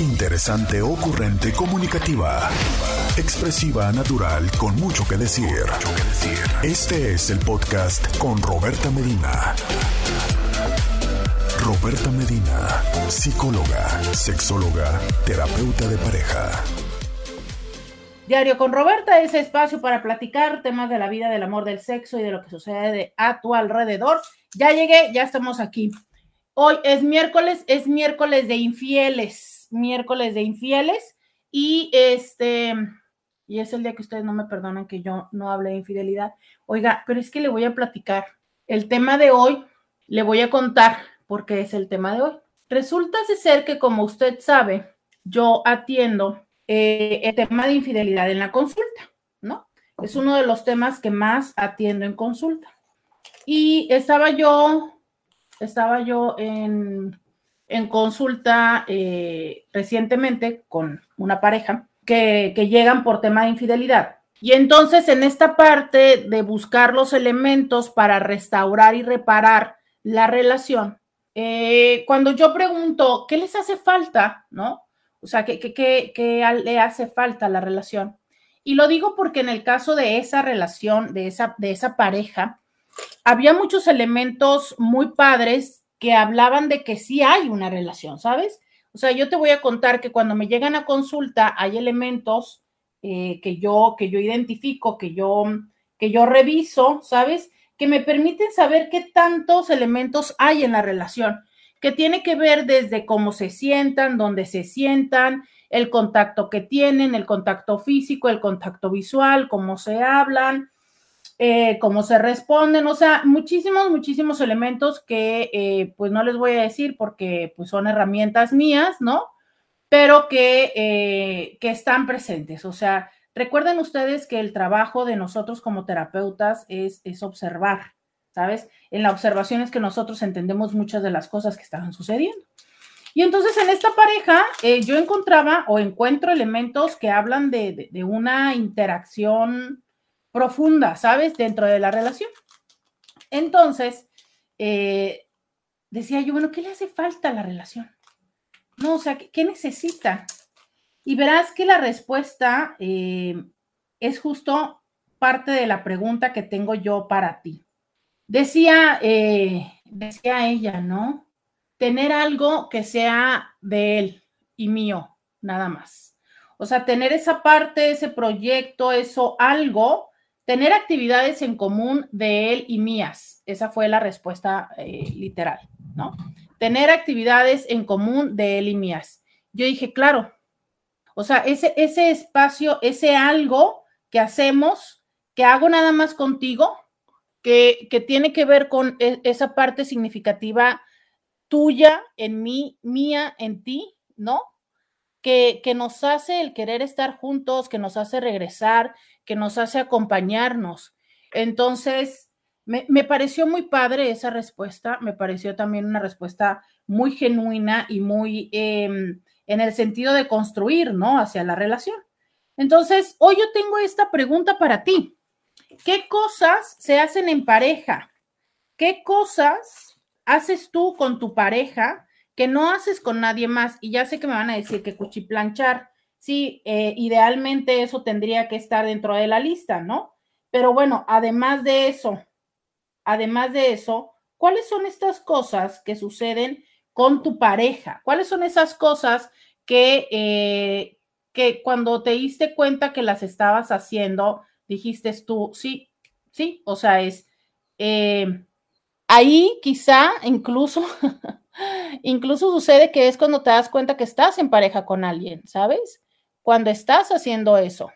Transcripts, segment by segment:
Interesante, ocurrente, comunicativa. Expresiva, natural, con mucho que decir. Este es el podcast con Roberta Medina. Roberta Medina, psicóloga, sexóloga, terapeuta de pareja. Diario con Roberta, ese espacio para platicar temas de la vida, del amor, del sexo y de lo que sucede a tu alrededor. Ya llegué, ya estamos aquí. Hoy es miércoles, es miércoles de infieles miércoles de infieles y este, y es el día que ustedes no me perdonan que yo no hable de infidelidad. Oiga, pero es que le voy a platicar. El tema de hoy, le voy a contar porque es el tema de hoy. Resulta ser que, como usted sabe, yo atiendo eh, el tema de infidelidad en la consulta, ¿no? Es uno de los temas que más atiendo en consulta. Y estaba yo, estaba yo en en consulta eh, recientemente con una pareja que, llegan por tema de infidelidad. Y entonces en esta parte de buscar los elementos para restaurar y reparar la relación, eh, cuando yo pregunto, ¿qué les hace falta? ¿No? O sea, ¿qué, qué, qué, le hace falta a la relación? Y lo digo porque en el caso de esa relación, de esa, de esa pareja, había muchos elementos muy padres que hablaban de que sí hay una relación, ¿sabes? O sea, yo te voy a contar que cuando me llegan a consulta hay elementos eh, que, yo, que yo identifico, que yo, que yo reviso, ¿sabes? Que me permiten saber qué tantos elementos hay en la relación, que tiene que ver desde cómo se sientan, dónde se sientan, el contacto que tienen, el contacto físico, el contacto visual, cómo se hablan, eh, cómo se responden, o sea, muchísimos, muchísimos elementos que eh, pues no les voy a decir porque pues son herramientas mías, ¿no? Pero que, eh, que están presentes, o sea, recuerden ustedes que el trabajo de nosotros como terapeutas es, es observar, ¿sabes? En la observación es que nosotros entendemos muchas de las cosas que estaban sucediendo. Y entonces en esta pareja yo encontraba o encuentro elementos que hablan de, de una interacción profunda, ¿sabes? Dentro de la relación. Entonces, eh, decía yo, bueno, ¿qué le hace falta a la relación? No, o sea, ¿qué, necesita? Y verás que la respuesta eh, es justo parte de la pregunta que tengo yo para ti. Decía, eh, decía ella, ¿no? Tener algo que sea de él y mío, nada más. O sea, tener esa parte, ese proyecto, eso, algo Tener actividades en común de él y mías. Esa fue la respuesta eh, literal, ¿no? Tener actividades en común de él y mías. Yo dije, claro. O sea, ese, ese espacio, ese algo que hacemos, que hago nada más contigo, que, que tiene que ver con e, esa parte significativa tuya en mí, mía en ti, ¿no? Que, que, nos hace el querer estar juntos, que nos hace regresar, que nos hace acompañarnos. Entonces, me, pareció muy padre esa respuesta, me pareció también una respuesta muy genuina y muy em, en el sentido de construir, ¿no? Hacia la relación. Entonces, hoy yo tengo esta pregunta para ti. ¿Qué cosas se hacen en pareja? ¿Qué cosas haces tú con tu pareja que no haces con nadie más? Y ya sé que me van a decir que cuchiplanchar, sí, eh, idealmente eso tendría que estar dentro de la lista, ¿no? Pero bueno, además de eso, además de eso, ¿cuáles son estas cosas que suceden con tu pareja? ¿Cuáles son esas cosas que, eh, que cuando te diste cuenta que las estabas haciendo, dijiste tú, sí, sí, o sea, es... Eh, ahí quizá incluso, incluso sucede que es cuando te das cuenta que estás en pareja con alguien, ¿sabes? Cuando estás haciendo eso.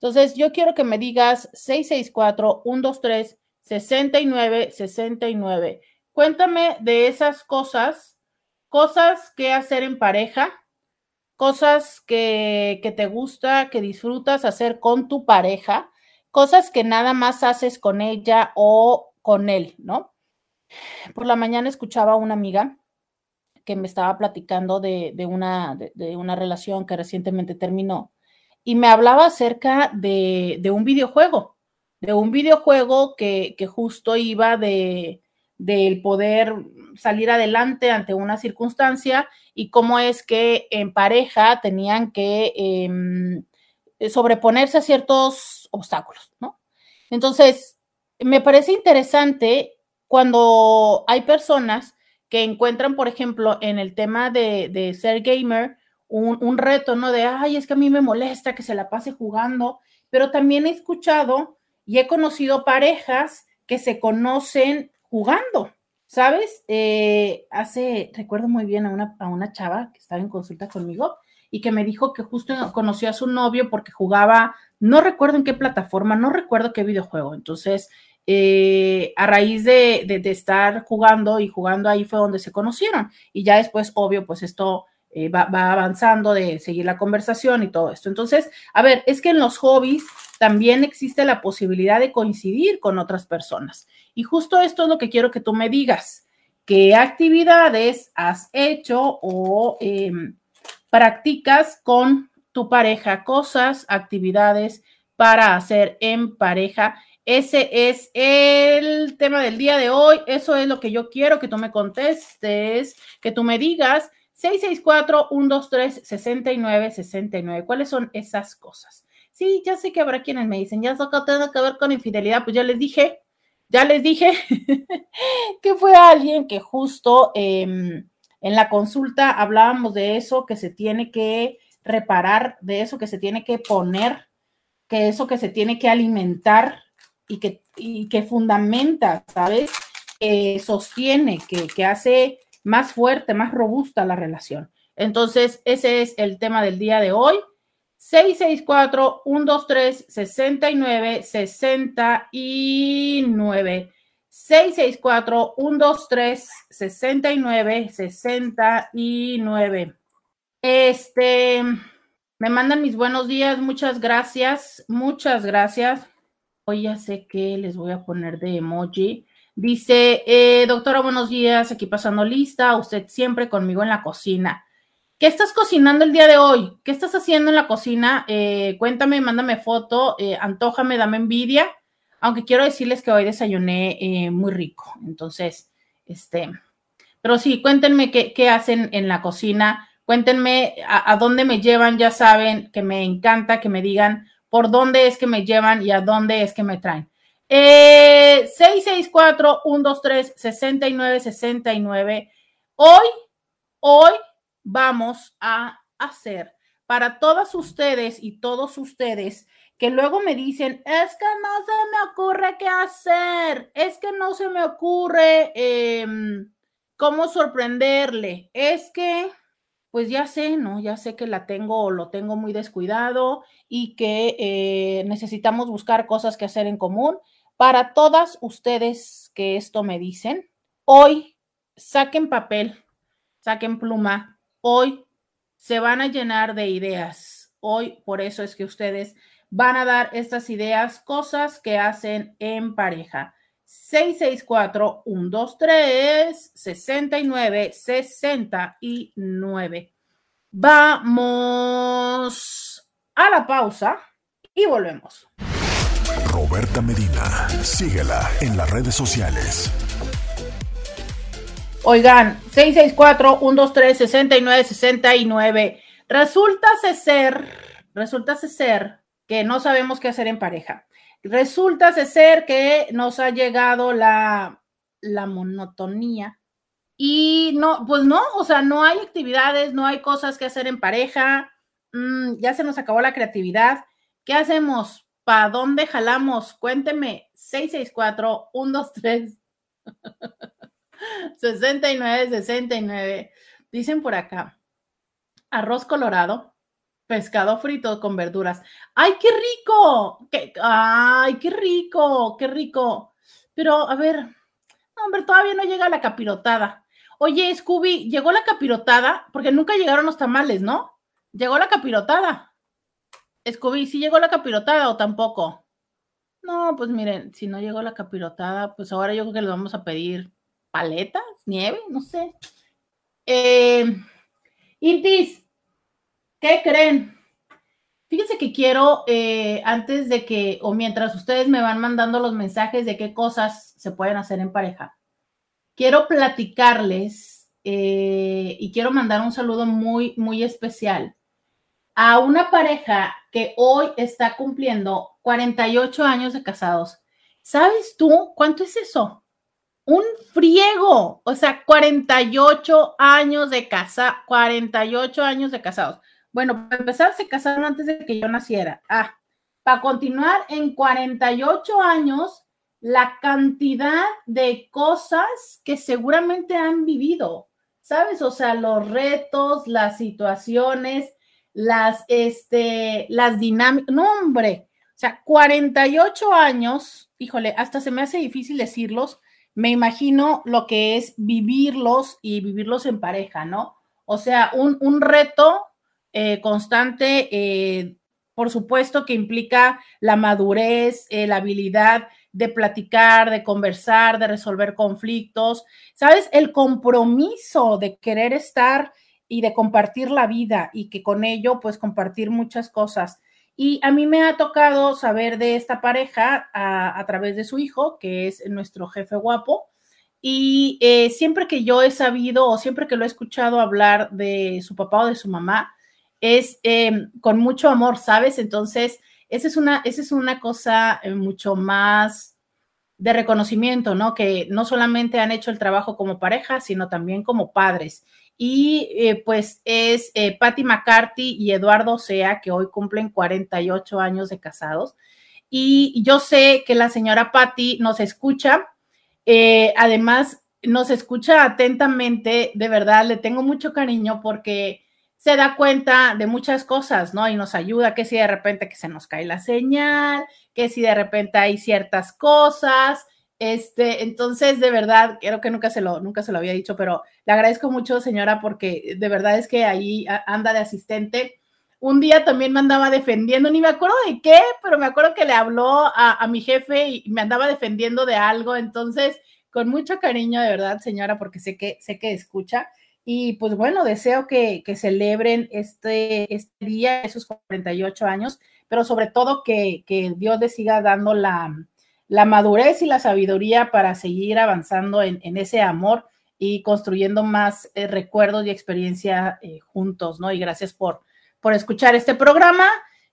Entonces, yo quiero que me digas 664-123-6969. Cuéntame de esas cosas, cosas que hacer en pareja, cosas que, que te gusta, que disfrutas hacer con tu pareja, cosas que nada más haces con ella o con él, ¿no? Por la mañana escuchaba a una amiga que me estaba platicando de, una, de, una relación que recientemente terminó y me hablaba acerca de, un videojuego, de un videojuego que, justo iba de, del poder salir adelante ante una circunstancia y cómo es que en pareja tenían que em, sobreponerse a ciertos obstáculos, ¿no? Entonces, me parece interesante cuando hay personas que encuentran, por ejemplo, en el tema de, ser gamer, un, un, reto, ¿no? De, ay, es que a mí me molesta que se la pase jugando, pero también he escuchado y he conocido parejas que se conocen jugando, ¿sabes? Eh, hace, recuerdo muy bien a una, a una chava que estaba en consulta conmigo y que me dijo que justo conoció a su novio porque jugaba, no recuerdo en qué plataforma, no recuerdo qué videojuego. Entonces, eh, a raíz de, estar jugando y jugando ahí fue donde se conocieron. Y ya después, obvio, pues esto eh, va, va, avanzando de seguir la conversación y todo esto. Entonces, a ver, es que en los hobbies también existe la posibilidad de coincidir con otras personas. Y justo esto es lo que quiero que tú me digas. ¿Qué actividades has hecho o em, practicas con tu pareja? Cosas, actividades para hacer en pareja ese es el tema del día de hoy. Eso es lo que yo quiero que tú me contestes, que tú me digas 664-123-6969. ¿Cuáles son esas cosas? Sí, ya sé que habrá quienes me dicen, ya eso tiene que ver con infidelidad. Pues ya les dije, ya les dije que fue alguien que justo em, en la consulta hablábamos de eso, que se tiene que reparar, de eso que se tiene que poner, que eso que se tiene que alimentar y que, que fundamenta, ¿sabes? Que sostiene, que, que hace más fuerte, más robusta la relación. Entonces, ese es el tema del día de hoy. 664-123-69-69. 664-123-69-69. Este, me mandan mis buenos días, muchas gracias, muchas gracias. Hoy ya sé que les voy a poner de emoji. Dice, eh, doctora, buenos días, aquí pasando lista, usted siempre conmigo en la cocina. ¿Qué estás cocinando el día de hoy? ¿Qué estás haciendo en la cocina? Eh, cuéntame, mándame foto, eh, antójame, dame envidia, aunque quiero decirles que hoy desayuné eh, muy rico. Entonces, este, pero sí, cuéntenme qué, hacen en la cocina, cuéntenme a dónde me llevan, ya saben que me encanta que me digan por dónde es que me llevan y a dónde es que me traen. Eh, 664-123-6969. Hoy, hoy vamos a hacer para todas ustedes y todos ustedes que luego me dicen, es que no se me ocurre qué hacer, es que no se me ocurre em, cómo sorprenderle, es que pues ya sé, ¿no? Ya sé que la tengo o lo tengo muy descuidado y que eh, necesitamos buscar cosas que hacer en común. Para todas ustedes que esto me dicen, hoy saquen papel, saquen pluma, hoy se van a llenar de ideas. Hoy por eso es que ustedes van a dar estas ideas, cosas que hacen en pareja. 664-123-69-69. Vamos a la pausa y volvemos. Roberta Medina, síguela en las redes sociales. Oigan, 664-123-69-69. Resulta ser, resulta ser que no sabemos qué hacer en pareja. Resulta ser que nos ha llegado la, la monotonía y no, pues no, o sea, no hay actividades, no hay cosas que hacer en pareja, mm, ya se nos acabó la creatividad. ¿Qué hacemos? ¿Para dónde jalamos? Cuénteme, 664-123. 69, 69. Dicen por acá, arroz colorado, pescado frito con verduras. ¡Ay, qué rico! ¡Ay, qué rico! ¡Qué rico! Pero, a ver, hombre, todavía no llega la capirotada. Oye, Scooby, ¿llegó la capirotada? Porque nunca llegaron los tamales, ¿no? ¿Llegó la capirotada? Scooby, ¿sí llegó la capirotada o tampoco? No, pues miren, si no llegó la capirotada, pues ahora yo creo que le vamos a pedir paletas, nieve, no sé. Eh, Intis, ¿Qué creen? Fíjense que quiero, eh, antes de que, o mientras ustedes me van mandando los mensajes de qué cosas se pueden hacer en pareja, quiero platicarles eh, y quiero mandar un saludo muy, muy especial a una pareja que hoy está cumpliendo 48 años de casados. ¿Sabes tú cuánto es eso? Un friego, o sea, 48 años de casa, 48 años de casados. Bueno, para empezar, se casaron antes de que yo naciera. Ah, para continuar, en 48 años, la cantidad de cosas que seguramente han vivido, ¿sabes? O sea, los retos, las situaciones, las, este, las dinámicas, no, hombre, o sea, 48 años, híjole, hasta se me hace difícil decirlos, me imagino lo que es vivirlos y vivirlos en pareja, ¿no? O sea, un, un reto eh, constante, eh, por supuesto que implica la madurez, eh, la habilidad de platicar, de conversar, de resolver conflictos, ¿sabes? El compromiso de querer estar y de compartir la vida y que con ello pues compartir muchas cosas. Y a mí me ha tocado saber de esta pareja a, través de su hijo, que es nuestro jefe guapo. Y siempre que yo he sabido o siempre que lo he escuchado hablar de su papá o de su mamá, es em, con mucho amor, ¿sabes? Entonces, esa es una, esa es una cosa eh, mucho más de reconocimiento, ¿no? Que no solamente han hecho el trabajo como pareja, sino también como padres. Y eh, pues es eh, Patty McCarthy y Eduardo Sea, que hoy cumplen 48 años de casados. Y yo sé que la señora Patty nos escucha, además nos escucha atentamente, de verdad, le tengo mucho cariño porque se da cuenta de muchas cosas, ¿no? Y nos ayuda, que si de repente que se nos cae la señal, que si de repente hay ciertas cosas, este, entonces, de verdad, creo que nunca se lo, nunca se lo había dicho, pero le agradezco mucho, señora, porque de verdad es que ahí anda de asistente. Un día también me andaba defendiendo, ni me acuerdo de qué, pero me acuerdo que le habló a, a mi jefe y me andaba defendiendo de algo. Entonces, con mucho cariño, de verdad, señora, porque sé que, sé que escucha. Y pues bueno, deseo que, celebren este, este día, esos 48 años, pero sobre todo que, Dios les siga dando la, madurez y la sabiduría para seguir avanzando en, ese amor y construyendo más eh, recuerdos y experiencia eh, juntos, ¿no? Y gracias por, por escuchar este programa,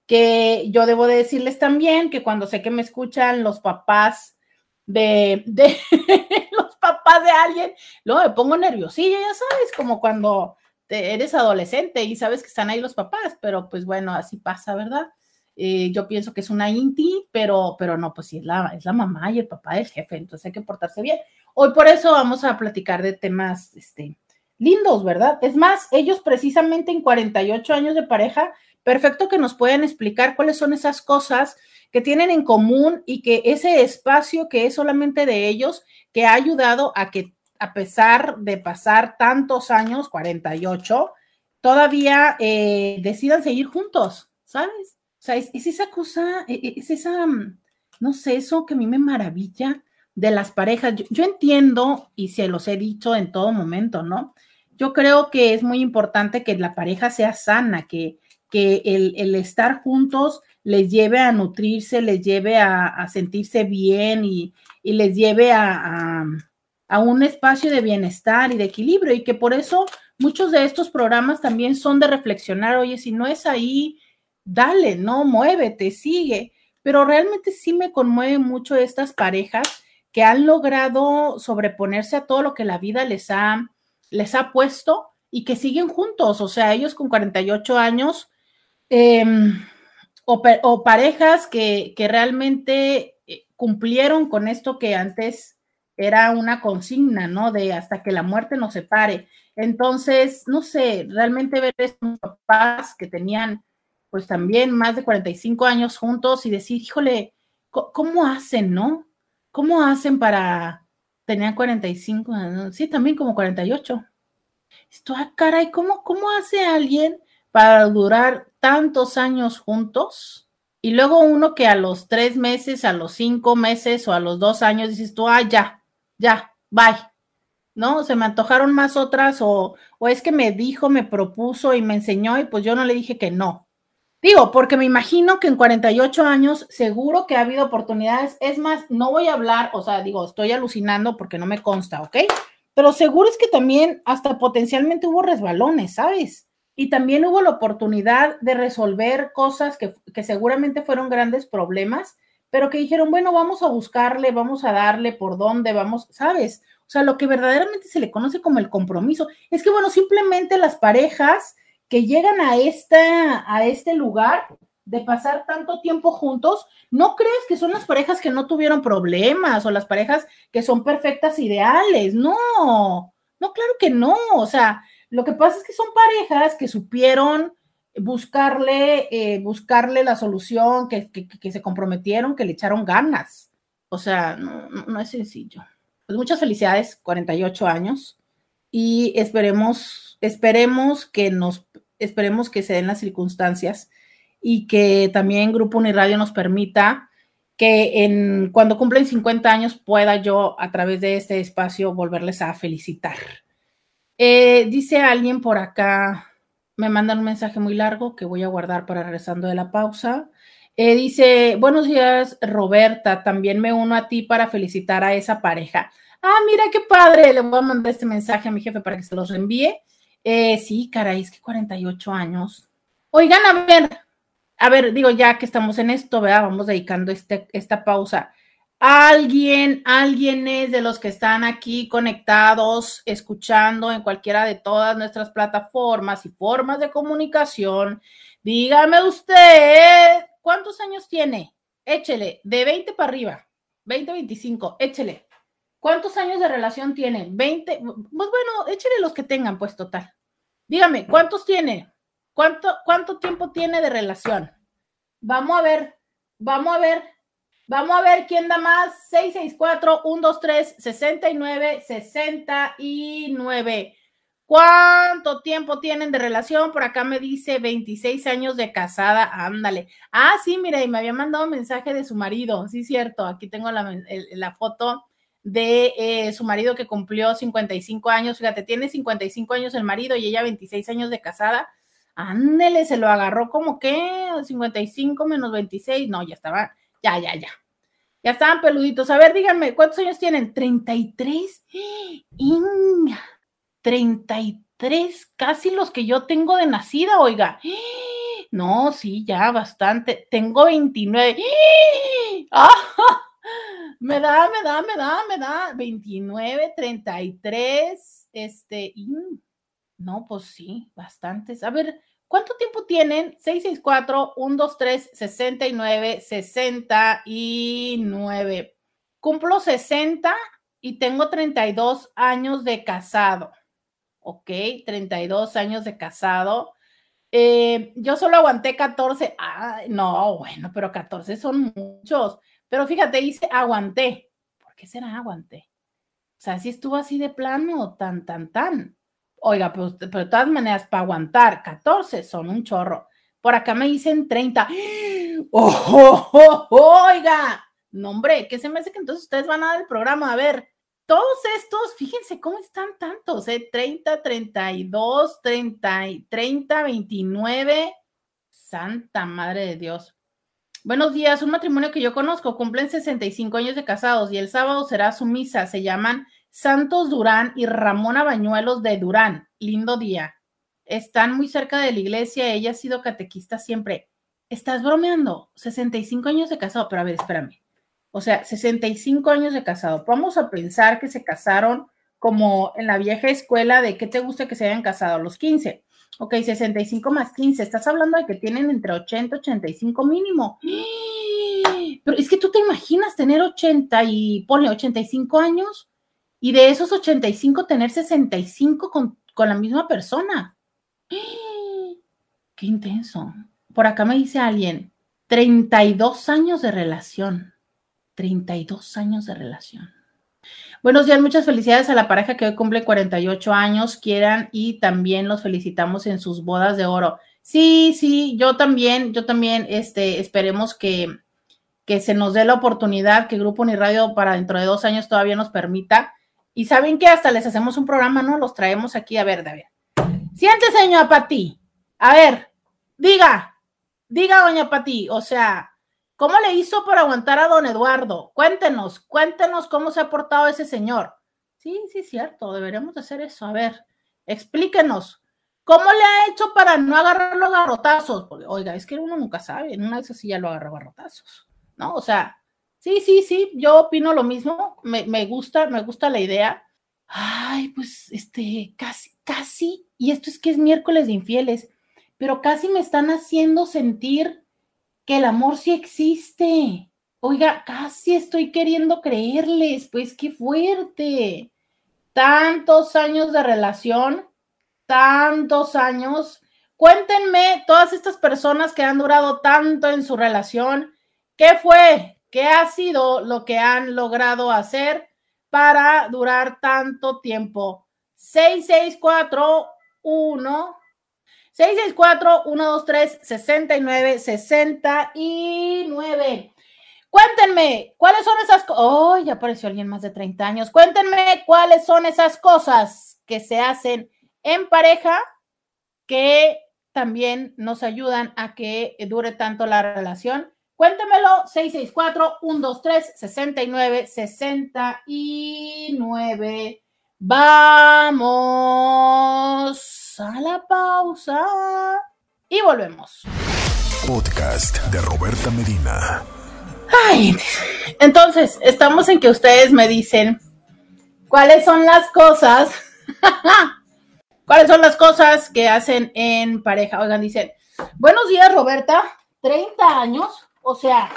que yo debo de decirles también que cuando sé que me escuchan los papás de, los papás de alguien, luego me pongo nerviosilla, ya sabes, como cuando eres adolescente y sabes que están ahí los papás, pero pues bueno, así pasa, ¿verdad? Eh, yo pienso que es una inti, pero, pero no, pues sí, es la, es la mamá y el papá del jefe, entonces hay que portarse bien. Hoy por eso vamos a platicar de temas este, lindos, ¿verdad? Es más, ellos precisamente en 48 años de pareja, perfecto que nos pueden explicar cuáles son esas cosas que tienen en común y que ese espacio que es solamente de ellos, que ha ayudado a que a pesar de pasar tantos años, 48, todavía eh, decidan seguir juntos, ¿sabes? O sea, es, esa cosa, e, e, es, esa, mm, no sé, eso que a mí me maravilla de las parejas. Yo, yo entiendo y se los he dicho en todo momento, ¿no? Yo creo que es muy importante que la pareja sea sana, que, que el, el estar juntos les lleve a nutrirse, les lleve a, sentirse bien y, les lleve a, un espacio de bienestar y de equilibrio y que por eso muchos de estos programas también son de reflexionar, oye, si no es ahí, dale, no, muévete, sigue. Pero realmente sí me conmueve mucho estas parejas que han logrado sobreponerse a todo lo que la vida les ha, les ha puesto y que siguen juntos. O sea, ellos con 48 años, eh, o, parejas que, realmente eh, cumplieron con esto que antes era una consigna, ¿no? De hasta que la muerte nos separe. Entonces, no sé, realmente ver estos papás que tenían pues también más de 45 años juntos y decir, híjole, ¿cómo hacen, no? ¿Cómo hacen para, tenían 45, sí, también como 48. Esto, ah, caray, ¿cómo, ¿cómo hace alguien para durar tantos años juntos y luego uno que a los tres meses, a los cinco meses o a los dos años dices tú, ah, ya, ya, bye. ¿No? Se me antojaron más otras o, o es que me dijo, me propuso y me enseñó y pues yo no le dije que no. Digo, porque me imagino que en 48 años seguro que ha habido oportunidades. Es más, no voy a hablar, o sea, digo, estoy alucinando porque no me consta, ¿ok? pero seguro es que también hasta potencialmente hubo resbalones, ¿sabes? Y también hubo la oportunidad de resolver cosas que, que seguramente fueron grandes problemas, pero que dijeron, bueno, vamos a buscarle, vamos a darle por dónde, vamos, ¿sabes? O sea, lo que verdaderamente se le conoce como el compromiso. Es que, bueno, simplemente las parejas que llegan a, esta, a este lugar de pasar tanto tiempo juntos, no crees que son las parejas que no tuvieron problemas o las parejas que son perfectas ideales, no, no, claro que no, o sea, lo que pasa es que son parejas que supieron buscarle, eh, buscarle la solución, que, que, se comprometieron, que le echaron ganas, o sea, no, es sencillo. Pues muchas felicidades, 48 años, y esperemos, esperemos que nos, esperemos que se den las circunstancias y que también Grupo Uniradio nos permita que en, cuando cumplen 50 años pueda yo a través de este espacio volverles a felicitar. Eh, dice alguien por acá, me mandan un mensaje muy largo que voy a guardar para regresando de la pausa. Eh, dice, buenos días Roberta, también me uno a ti para felicitar a esa pareja. Ah, mira qué padre, le voy a mandar este mensaje a mi jefe para que se los envíe. Eh, sí, caray, es que 48 años. Oigan, a ver, a ver, digo, ya que estamos en esto, ¿verdad? Vamos dedicando este, esta pausa. Alguien, alguien es de los que están aquí conectados, escuchando en cualquiera de todas nuestras plataformas y formas de comunicación. Dígame usted, ¿cuántos años tiene? Échele, de 20 para arriba, 20, 25, échele. ¿Cuántos años de relación tiene? 20, pues bueno, échele los que tengan, pues total. Dígame, ¿cuántos tiene? ¿Cuánto, ¿Cuánto tiempo tiene de relación? Vamos a ver, vamos a ver, vamos a ver quién da más. 664 123 69 69. ¿Cuánto tiempo tienen de relación? Por acá me dice 26 años de casada. Ándale. Ah, sí, mira, y me había mandado un mensaje de su marido. Sí, cierto. Aquí tengo la, la foto de eh, su marido que cumplió 55 años. Fíjate, tiene 55 años el marido y ella 26 años de casada. Ándele, se lo agarró como que 55 menos 26. No, ya estaba, ya, ya, ya. Ya estaban peluditos. A ver, díganme, ¿cuántos años tienen? 33. Inga, 33, casi los que yo tengo de nacida, oiga. No, sí, ya, bastante. Tengo 29. ¡Ah! Me da, me da, me da, me da. 29, 33, este, no, pues sí, bastantes. A ver, ¿cuánto tiempo tienen? 664-123-69, 69. Cumplo 60 y tengo 32 años de casado. Ok, 32 años de casado. Eh, yo solo aguanté 14. Ay, no, bueno, pero 14 son muchos. Pero fíjate, dice aguanté. ¿Por qué será aguanté? O sea, si estuvo así de plano, tan, tan, tan. Oiga, pero, de todas maneras, para aguantar 14 son un chorro. Por acá me dicen 30. ¡Oh, oiga! No, hombre, ¿qué se me hace que entonces ustedes van a dar el programa? A ver, todos estos, fíjense cómo están tantos, ¿eh? 30, 32, 30, 30, 29. Santa Madre de Dios. Buenos días, un matrimonio que yo conozco, cumplen 65 años de casados y el sábado será su misa. Se llaman Santos Durán y Ramona Bañuelos de Durán. Lindo día. Están muy cerca de la iglesia. Ella ha sido catequista siempre. ¿Estás bromeando? 65 años de casado. Pero a ver, espérame. O sea, 65 años de casado. Vamos a pensar que se casaron como en la vieja escuela de qué te gusta que se hayan casado, los 15. Ok, 65 más 15. Estás hablando de que tienen entre 80 y 85 mínimo. Pero es que tú te imaginas tener 80 y pone 85 años y de esos 85 tener 65 con, con la misma persona. Qué intenso. Por acá me dice alguien, 32 años de relación. 32 años de relación. Buenos días, muchas felicidades a la pareja que hoy cumple 48 años, quieran y también los felicitamos en sus bodas de oro. Sí, sí, yo también, yo también, este, esperemos que, que se nos dé la oportunidad, que Grupo Uniradio para dentro de dos años todavía nos permita y saben que hasta les hacemos un programa, ¿no? Los traemos aquí. A ver, David. Siéntese, señora Pati. A ver, diga, diga, doña Pati, o sea, ¿cómo le hizo para aguantar a don Eduardo? Cuéntenos, cuéntenos cómo se ha portado ese señor. Sí, sí, cierto, deberíamos hacer eso. A ver, explíquenos. ¿Cómo le ha hecho para no agarrar los garrotazos? Porque, oiga, es que uno nunca sabe, en una de esas sí ya lo agarra garrotazos, ¿no? O sea, sí, sí, sí, yo opino lo mismo, me, me gusta, me gusta la idea. Ay, pues, este, casi, casi, y esto es que es miércoles de infieles, pero casi me están haciendo sentir que el amor sí existe. Oiga, casi estoy queriendo creerles, pues qué fuerte. Tantos años de relación, tantos años. Cuéntenme, todas estas personas que han durado tanto en su relación, ¿qué fue? ¿Qué ha sido lo que han logrado hacer para durar tanto tiempo? 6641 664 123 69 69. Cuéntenme, ¿cuáles son esas cosas? Oh, ya apareció alguien más de 30 años. Cuéntenme cuáles son esas cosas que se hacen en pareja que también nos ayudan a que dure tanto la relación. Cuéntemelo, 664-123-69-69. Vamos a la pausa y volvemos. Podcast de Roberta Medina. Ay, entonces, estamos en que ustedes me dicen cuáles son las cosas, cuáles son las cosas que hacen en pareja. Oigan, dicen, buenos días, Roberta, 30 años, o sea,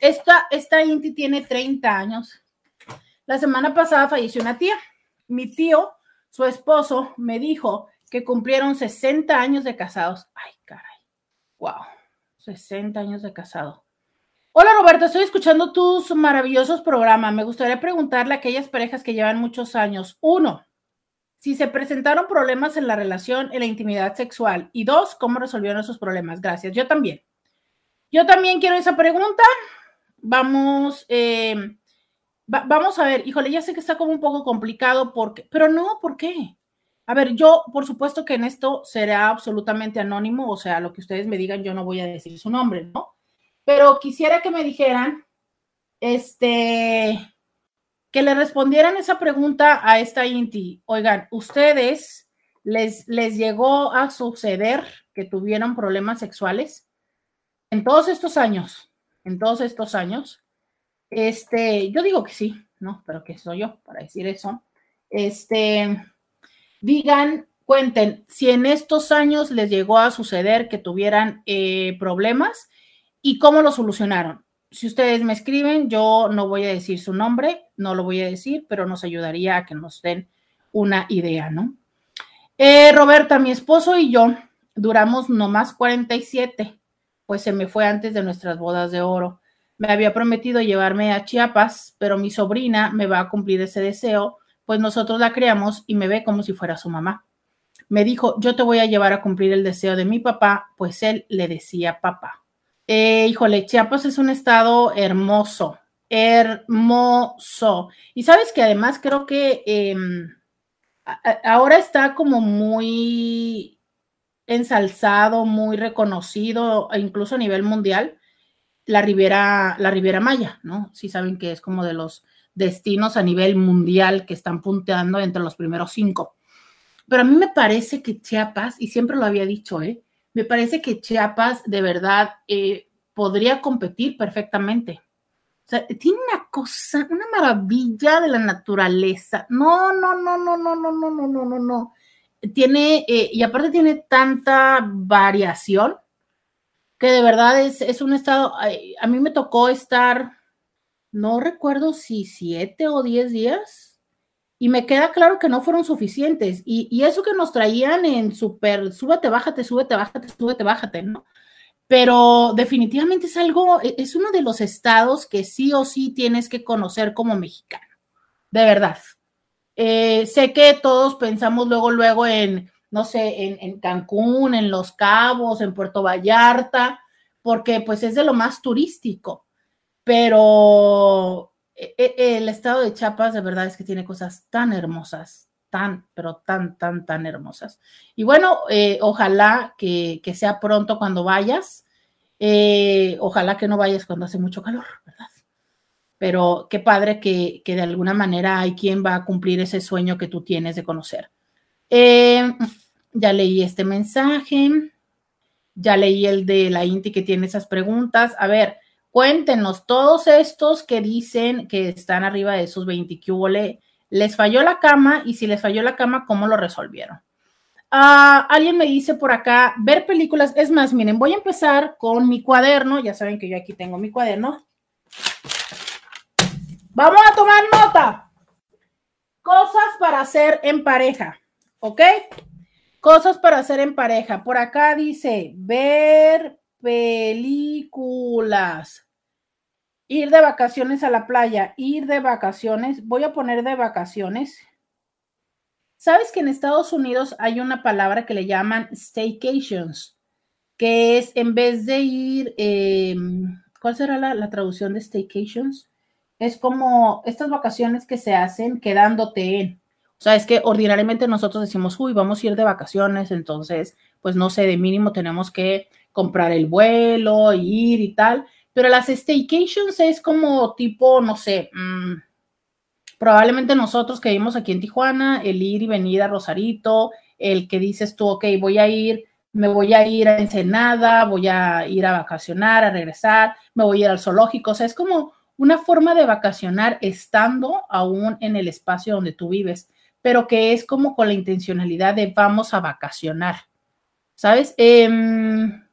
esta, esta Inti tiene 30 años. La semana pasada falleció una tía. Mi tío, su esposo, me dijo que cumplieron 60 años de casados. Ay, caray. Wow, 60 años de casado. Hola Roberto, estoy escuchando tus maravillosos programas. Me gustaría preguntarle a aquellas parejas que llevan muchos años. Uno, si se presentaron problemas en la relación, en la intimidad sexual. Y dos, ¿cómo resolvieron esos problemas? Gracias. Yo también. Yo también quiero esa pregunta. Vamos, eh, vamos a ver. Híjole, ya sé que está como un poco complicado porque, pero no, ¿por qué? A ver, yo, por supuesto que en esto será absolutamente anónimo, o sea, lo que ustedes me digan, yo no voy a decir su nombre, ¿no? pero quisiera que me dijeran, este, que le respondieran esa pregunta a esta Inti. Oigan, ¿ustedes les, les llegó a suceder que tuvieron problemas sexuales? En todos estos años, en todos estos años, este, yo digo que sí, ¿no? Pero que soy yo para decir eso. Este, digan, cuenten, si en estos años les llegó a suceder que tuvieran eh, problemas y cómo lo solucionaron. Si ustedes me escriben, yo no voy a decir su nombre, no lo voy a decir, pero nos ayudaría a que nos den una idea, ¿no? Eh, Roberta, mi esposo y yo duramos nomás 47, pues se me fue antes de nuestras bodas de oro. Me había prometido llevarme a Chiapas, pero mi sobrina me va a cumplir ese deseo, pues nosotros la criamos y me ve como si fuera su mamá. Me dijo, yo te voy a llevar a cumplir el deseo de mi papá, pues él le decía papá. Eh, híjole, Chiapas es un estado hermoso, hermoso. Y sabes que además creo que em, ahora está como muy ensalzado, muy reconocido, incluso a nivel mundial, la Riviera, la Riviera Maya, ¿no? Sí saben que es como de los destinos a nivel mundial que están punteando entre los primeros cinco. Pero a mí me parece que Chiapas, y siempre lo había dicho, ¿eh? Me parece que Chiapas de verdad eh, podría competir perfectamente. O sea, tiene una cosa, una maravilla de la naturaleza. No, no, no, no, no, no, no, no, no, no, no. Tiene, eh, y aparte tiene tanta variación que de verdad es, es un estado, a mí me tocó estar, no recuerdo si siete o diez días y me queda claro que no fueron suficientes. Y, eso que nos traían en súper, súbete, bájate, súbete, bájate, súbete, bájate, ¿no? Pero definitivamente es algo, e, es uno de los estados que sí o sí tienes que conocer como mexicano, de verdad. Eh, sé que todos pensamos luego, luego en, no sé, en, Cancún, en Los Cabos, en Puerto Vallarta, porque pues es de lo más turístico, pero e, e, el estado de Chiapas de verdad es que tiene cosas tan hermosas, tan, pero tan, tan, tan hermosas. Y bueno, eh, ojalá que, sea pronto cuando vayas. Eh, ojalá que no vayas cuando hace mucho calor, ¿verdad? Pero qué padre que, de alguna manera hay quien va a cumplir ese sueño que tú tienes de conocer. Eh, ya leí este mensaje, ya leí el de la Inti que tiene esas preguntas. A ver, cuéntenos, todos estos que dicen que están arriba de esos 20 que les falló la cama y si les falló la cama, ¿cómo lo resolvieron? Ah, alguien me dice por acá, ver películas, es más, miren, voy a empezar con mi cuaderno, ya saben que yo aquí tengo mi cuaderno. Vamos a tomar nota. Cosas para hacer en pareja, ¿ok? Cosas para hacer en pareja. Por acá dice, ver películas. Ir de vacaciones a la playa, ir de vacaciones. Voy a poner de vacaciones. ¿Sabes que en Estados Unidos hay una palabra que le llaman staycations? Que es en vez de ir, em, ¿cuál será la, traducción de staycations? Es como estas vacaciones que se hacen quedándote en. O sea, es que ordinariamente nosotros decimos, uy, vamos a ir de vacaciones, entonces, pues no sé, de mínimo tenemos que comprar el vuelo, ir y tal. Pero las staycations es como tipo, no sé, mmm, Probablemente nosotros que vivimos aquí en Tijuana, el ir y venir a Rosarito, el que dices tú, ok, voy a ir, me voy a ir a Ensenada, voy a ir a vacacionar, a regresar, me voy a ir al zoológico, o sea, es como una forma de vacacionar estando aún en el espacio donde tú vives, pero que es como con la intencionalidad de vamos a vacacionar, ¿sabes? Em,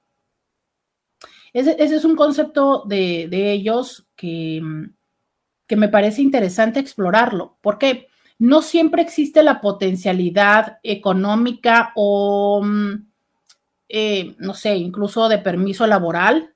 ese, es un concepto de, de ellos que que me parece interesante explorarlo, porque no siempre existe la potencialidad económica o, mm, eh, no sé, incluso de permiso laboral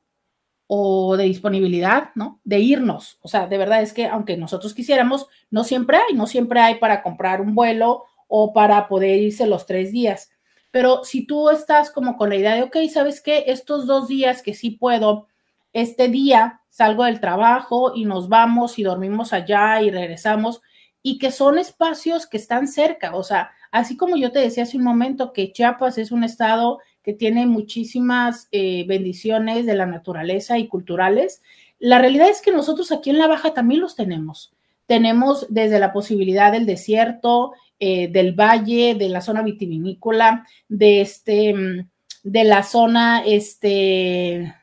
o de disponibilidad, ¿no? De irnos. O sea, de verdad es que aunque nosotros quisiéramos, no siempre hay, no siempre hay para comprar un vuelo o para poder irse los tres días. Pero si tú estás como con la idea de, ok, ¿sabes qué? Estos dos días que sí puedo, este día salgo del trabajo y nos vamos y dormimos allá y regresamos y que son espacios que están cerca, o sea, así como yo te decía hace un momento que Chiapas es un estado que tiene muchísimas eh, bendiciones de la naturaleza y culturales, la realidad es que nosotros aquí en la Baja también los tenemos. Tenemos desde la posibilidad del desierto, eh, del valle, de la zona vitivinícola, de este, mm, de la zona, este,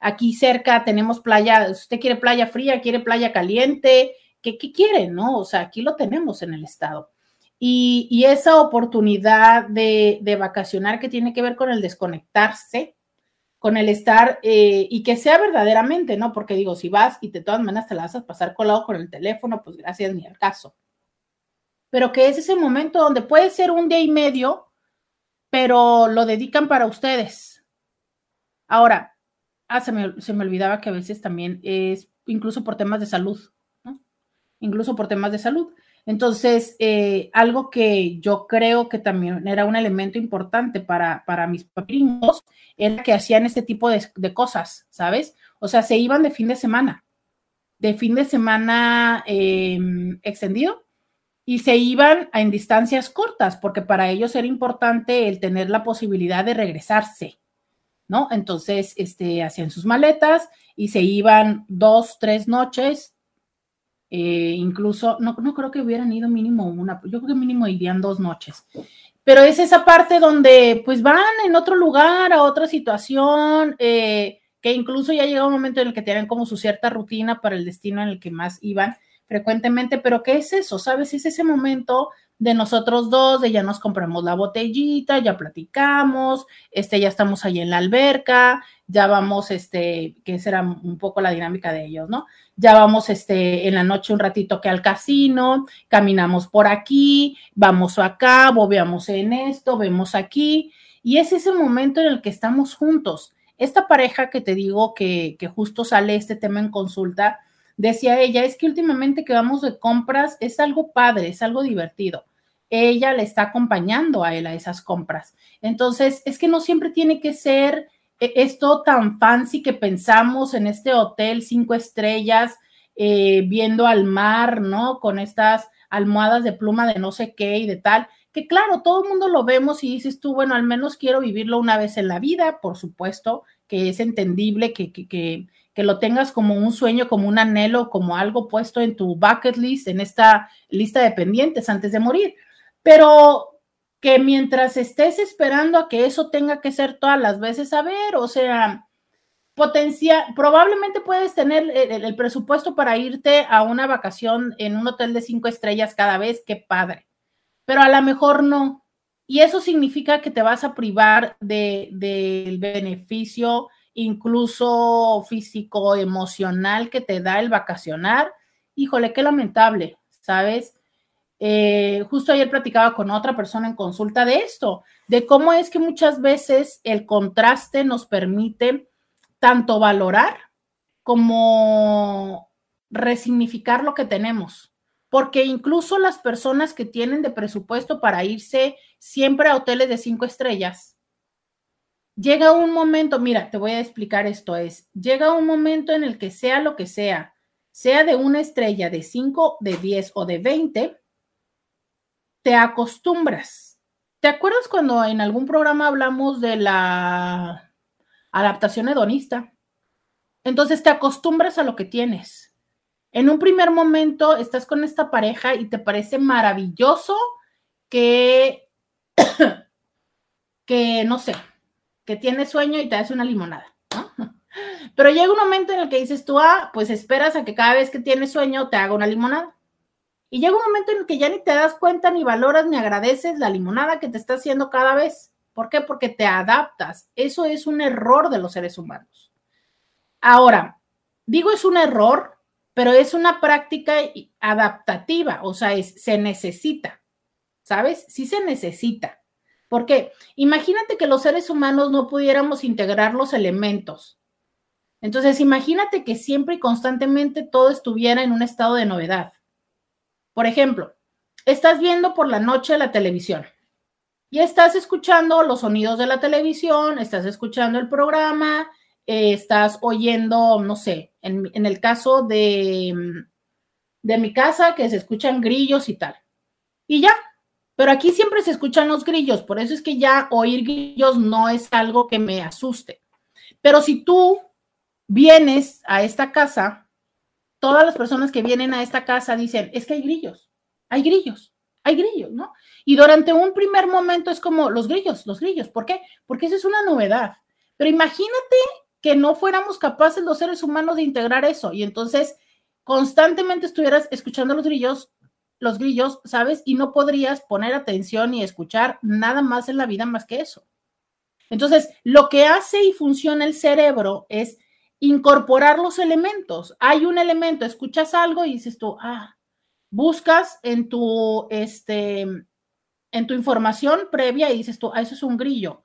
Aquí cerca tenemos playa, usted quiere playa fría, quiere playa caliente, ¿qué, quiere? No, o sea, aquí lo tenemos en el estado. Y, esa oportunidad de, vacacionar que tiene que ver con el desconectarse, con el estar eh, y que sea verdaderamente, ¿no? Porque digo, si vas y de todas maneras te la vas a pasar colado con el teléfono, pues gracias ni al caso. Pero que es ese momento donde puede ser un día y medio, pero lo dedican para ustedes. Ahora, Ah, se me, olvidaba que a veces también es incluso por temas de salud, ¿no? Incluso por temas de salud. Entonces, eh, algo que yo creo que también era un elemento importante para, para mis papringos era que hacían este tipo de, cosas, ¿sabes? O sea, se iban de fin de semana, de fin de semana em, extendido y se iban en distancias cortas, porque para ellos era importante el tener la posibilidad de regresarse, ¿no? Entonces, este, hacían sus maletas y se iban dos, tres noches, eh, incluso, no, no creo que hubieran ido mínimo una, yo creo que mínimo irían dos noches. Pero es esa parte donde pues van en otro lugar, a otra situación, eh, que incluso ya llega un momento en el que tienen como su cierta rutina para el destino en el que más iban frecuentemente, pero ¿qué es eso? ¿Sabes? Es ese momento de nosotros dos, de ya nos compramos la botellita, ya platicamos, este, ya estamos ahí en la alberca, ya vamos, este, que será un poco la dinámica de ellos, ¿no? Ya vamos, este, en la noche un ratito que al casino, caminamos por aquí, vamos acá, bobeamos en esto, vemos aquí, y es ese momento en el que estamos juntos. Esta pareja que te digo que, que justo sale este tema en consulta, Decía ella, es que últimamente que vamos de compras es algo padre, es algo divertido. Ella le está acompañando a él a esas compras. Entonces, es que no siempre tiene que ser esto tan fancy que pensamos en este hotel cinco estrellas, eh, viendo al mar, ¿no? Con estas almohadas de pluma de no sé qué y de tal, que claro, todo el mundo lo vemos y dices tú, bueno, al menos quiero vivirlo una vez en la vida, por supuesto, que es entendible que, que, que lo tengas como un sueño, como un anhelo, como algo puesto en tu bucket list, en esta lista de pendientes antes de morir. Pero que mientras estés esperando a que eso tenga que ser todas las veces, a ver, o sea, potencia, probablemente puedes tener el, presupuesto para irte a una vacación en un hotel de cinco estrellas cada vez, qué padre, pero a lo mejor no. Y eso significa que te vas a privar del beneficio incluso físico, emocional que te da el vacacionar. Híjole, qué lamentable, ¿sabes? Eh, justo ayer platicaba con otra persona en consulta de esto, de cómo es que muchas veces el contraste nos permite tanto valorar como resignificar lo que tenemos. Porque incluso las personas que tienen de presupuesto para irse siempre a hoteles de cinco estrellas, llega un momento, mira, te voy a explicar esto, es, llega un momento en el que sea lo que sea, sea de una estrella de 5, de 10 o de 20, te acostumbras. ¿Te acuerdas cuando en algún programa hablamos de la adaptación hedonista? Entonces te acostumbras a lo que tienes. En un primer momento estás con esta pareja y te parece maravilloso que, que no sé, que tiene sueño y te hace una limonada. Pero llega un momento en el que dices tú, ah, pues esperas a que cada vez que tienes sueño te haga una limonada. Y llega un momento en el que ya ni te das cuenta, ni valoras, ni agradeces la limonada que te está haciendo cada vez. ¿Por qué? Porque te adaptas. Eso es un error de los seres humanos. Ahora, digo es un error, pero es una práctica adaptativa, o sea, se necesita, ¿sabes? Sí se necesita. ¿Por qué? Imagínate que los seres humanos no pudiéramos integrar los elementos. Entonces, imagínate que siempre y constantemente todo estuviera en un estado de novedad. Por ejemplo, estás viendo por la noche la televisión y estás escuchando los sonidos de la televisión, estás escuchando el programa, eh, estás oyendo, no sé, en, en el caso de, de mi casa, que se escuchan grillos y tal. Y ya, pero aquí siempre se escuchan los grillos, por eso es que ya oír grillos no es algo que me asuste. Pero si tú vienes a esta casa, todas las personas que vienen a esta casa dicen, es que hay grillos, hay grillos, hay grillos, ¿no? Y durante un primer momento es como los grillos, los grillos. ¿Por qué? Porque eso es una novedad. Pero imagínate que no fuéramos capaces los seres humanos de integrar eso y entonces constantemente estuvieras escuchando los grillos los grillos, ¿sabes? Y no podrías poner atención y escuchar nada más en la vida más que eso. Entonces, lo que hace y funciona el cerebro es incorporar los elementos. Hay un elemento, escuchas algo y dices tú, ah, buscas en tu, este, en tu información previa y dices tú, ah, eso es un grillo.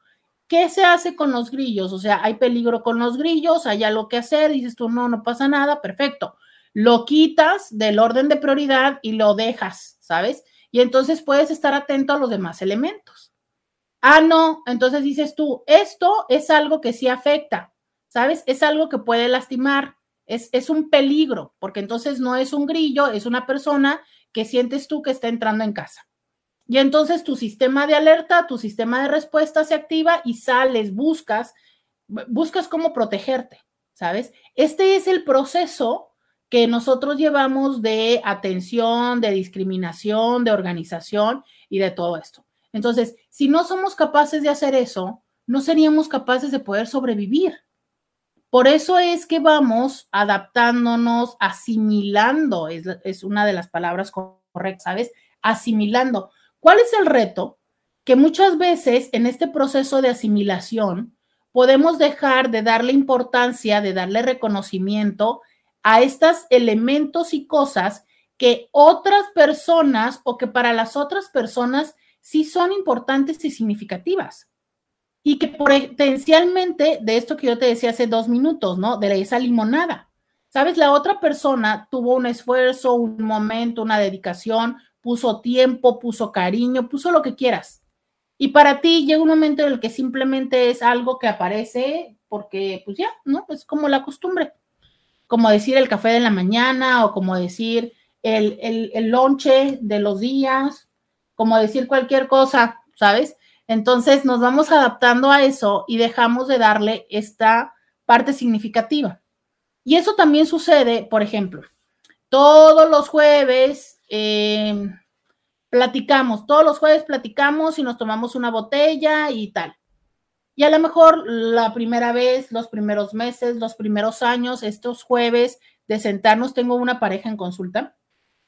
¿Qué se hace con los grillos? O sea, hay peligro con los grillos, hay algo que hacer, dices tú, no, no pasa nada, perfecto lo quitas del orden de prioridad y lo dejas, ¿sabes? Y entonces puedes estar atento a los demás elementos. Ah, no, entonces dices tú, esto es algo que sí afecta, ¿sabes? Es algo que puede lastimar, es, es un peligro, porque entonces no es un grillo, es una persona que sientes tú que está entrando en casa. Y entonces tu sistema de alerta, tu sistema de respuesta se activa y sales, buscas, buscas cómo protegerte, ¿sabes? Este es el proceso que nosotros llevamos de atención, de discriminación, de organización y de todo esto. Entonces, si no somos capaces de hacer eso, no seríamos capaces de poder sobrevivir. Por eso es que vamos adaptándonos, asimilando, es, una de las palabras correctas, ¿sabes? Asimilando. ¿Cuál es el reto? Que muchas veces en este proceso de asimilación podemos dejar de darle importancia, de darle reconocimiento a estos elementos y cosas que otras personas o que para las otras personas sí son importantes y significativas. Y que potencialmente, de esto que yo te decía hace dos minutos, ¿no? De esa limonada. Sabes, la otra persona tuvo un esfuerzo, un momento, una dedicación, puso tiempo, puso cariño, puso lo que quieras. Y para ti llega un momento en el que simplemente es algo que aparece porque, pues ya, ¿no? Es como la costumbre como decir el café de la mañana o como decir el, el, el lonche de los días, como decir cualquier cosa, ¿sabes? Entonces nos vamos adaptando a eso y dejamos de darle esta parte significativa. Y eso también sucede, por ejemplo, todos los jueves eh, platicamos, todos los jueves platicamos y nos tomamos una botella y tal. Y a lo mejor la primera vez, los primeros meses, los primeros años, estos jueves de sentarnos, tengo una pareja en consulta,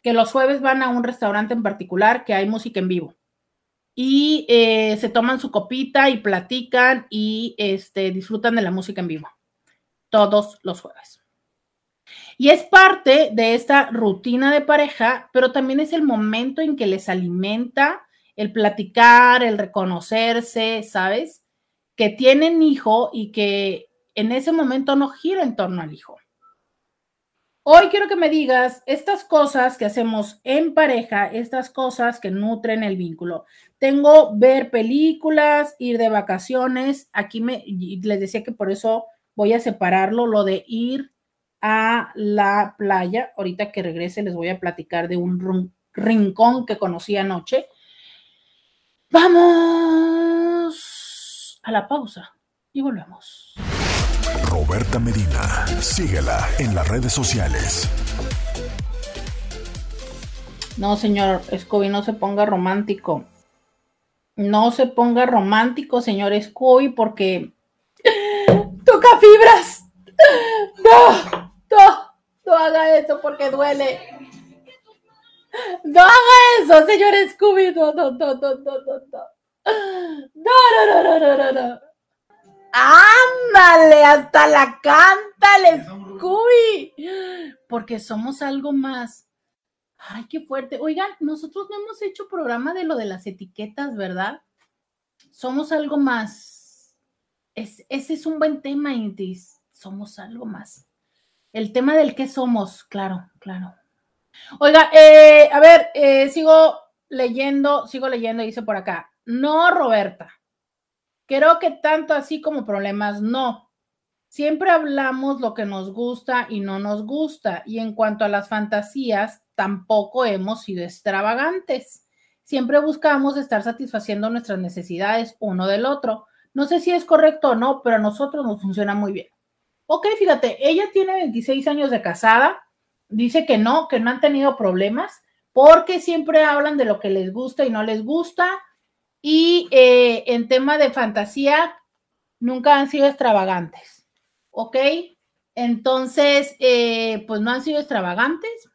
que los jueves van a un restaurante en particular que hay música en vivo y eh, se toman su copita y platican y este, disfrutan de la música en vivo todos los jueves. Y es parte de esta rutina de pareja, pero también es el momento en que les alimenta el platicar, el reconocerse, ¿sabes? Que tienen hijo y que en ese momento no gira en torno al hijo. Hoy quiero que me digas estas cosas que hacemos en pareja, estas cosas que nutren el vínculo. Tengo ver películas, ir de vacaciones. Aquí me les decía que por eso voy a separarlo, lo de ir a la playa. Ahorita que regrese les voy a platicar de un rincón que conocí anoche. Vamos a la pausa y volvemos. Roberta Medina, síguela en las redes sociales. No, señor Scooby, no se ponga romántico. No se ponga romántico, señor Scooby, porque toca fibras. No, no, no haga eso porque duele. No haga eso, señor Scooby. No, no, no, no, no, no, no. No, no, no, no, no, no. Ándale, hasta la canta el Scooby. Porque somos algo más. Ay, qué fuerte. Oigan, nosotros no hemos hecho programa de lo de las etiquetas, ¿verdad? Somos algo más. ese es un buen tema, Intis. Somos algo más. El tema del qué somos, claro, claro. Oiga, eh, a ver, eh, sigo leyendo, sigo leyendo, dice por acá. No, Roberta. Creo que tanto así como problemas, no. Siempre hablamos lo que nos gusta y no nos gusta. Y en cuanto a las fantasías, tampoco hemos sido extravagantes. Siempre buscamos estar satisfaciendo nuestras necesidades uno del otro. No sé si es correcto o no, pero a nosotros nos funciona muy bien. Ok, fíjate, ella tiene 26 años de casada, dice que no, que no han tenido problemas, porque siempre hablan de lo que les gusta y no les gusta. Y eh, en tema de fantasía, nunca han sido extravagantes. ¿Ok? Entonces, eh, pues no han sido extravagantes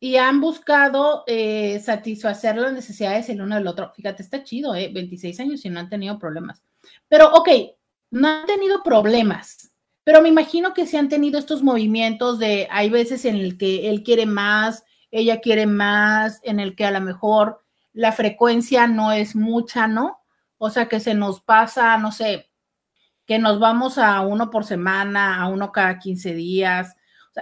y han buscado eh, satisfacer las necesidades el uno del otro. Fíjate, está chido, ¿eh? 26 años y no han tenido problemas. Pero, ok, no han tenido problemas pero me imagino que se han tenido estos movimientos de, hay veces en el que él quiere más, ella quiere más, en el que a lo mejor la frecuencia no es mucha, ¿no? O sea, que se nos pasa, no sé, que nos vamos a uno por semana, a uno cada 15 días.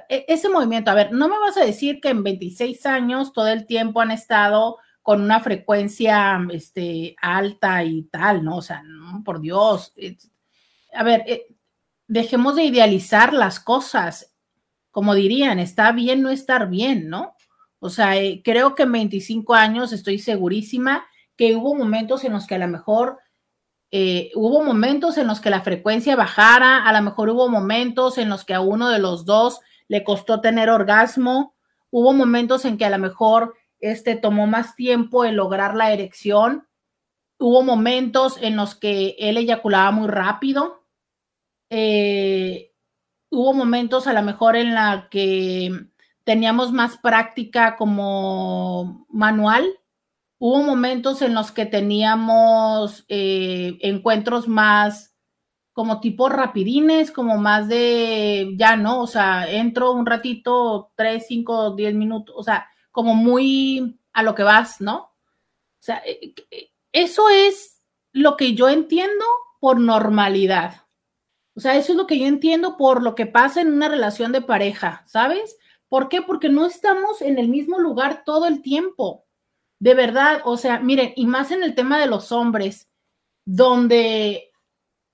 E-, ese movimiento, a ver, no me vas a decir que en 26 años todo el tiempo han estado con una frecuencia este, alta y tal, ¿no? O sea, por Dios. A ver, eh, dejemos de idealizar las cosas. Como dirían, está bien no estar bien, ¿no? O sea, eh, creo que en 25 años estoy segurísima que hubo momentos en los que a lo mejor eh, hubo momentos en los que la frecuencia bajara, a lo mejor hubo momentos en los que a uno de los dos le costó tener orgasmo, hubo momentos en que a lo mejor este tomó más tiempo en lograr la erección, hubo momentos en los que él eyaculaba muy rápido, eh, hubo momentos a lo mejor en la que teníamos más práctica como manual. Hubo momentos en los que teníamos eh, encuentros más como tipo rapidines, como más de, ya no, o sea, entro un ratito, tres, cinco, diez minutos, o sea, como muy a lo que vas, ¿no? O sea, eh, eso es lo que yo entiendo por normalidad. O sea, eso es lo que yo entiendo por lo que pasa en una relación de pareja, ¿sabes? ¿Por qué? Porque no estamos en el mismo lugar todo el tiempo. De verdad, o sea, miren, y más en el tema de los hombres, donde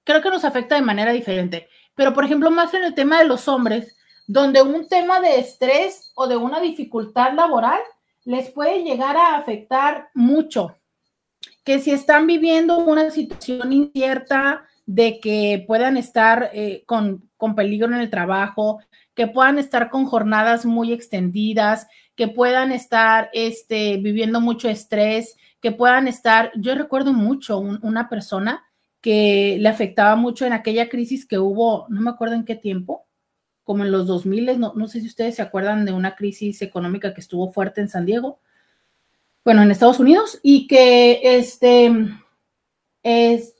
creo que nos afecta de manera diferente, pero por ejemplo, más en el tema de los hombres, donde un tema de estrés o de una dificultad laboral les puede llegar a afectar mucho. Que si están viviendo una situación incierta, de que puedan estar eh, con, con peligro en el trabajo, que puedan estar con jornadas muy extendidas, que puedan estar este, viviendo mucho estrés, que puedan estar, yo recuerdo mucho una persona que le afectaba mucho en aquella crisis que hubo, no me acuerdo en qué tiempo, como en los 2000, no, no sé si ustedes se acuerdan de una crisis económica que estuvo fuerte en San Diego, bueno, en Estados Unidos, y que este es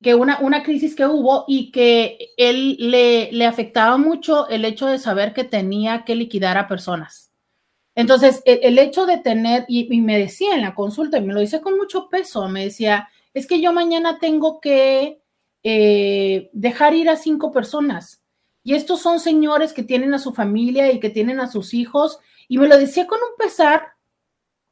que una, una crisis que hubo y que él le, le afectaba mucho el hecho de saber que tenía que liquidar a personas. Entonces, el, hecho de tener, y, me decía en la consulta, y me lo dice con mucho peso, me decía, es que yo mañana tengo que eh, dejar ir a cinco personas. Y estos son señores que tienen a su familia y que tienen a sus hijos. Y me lo decía con un pesar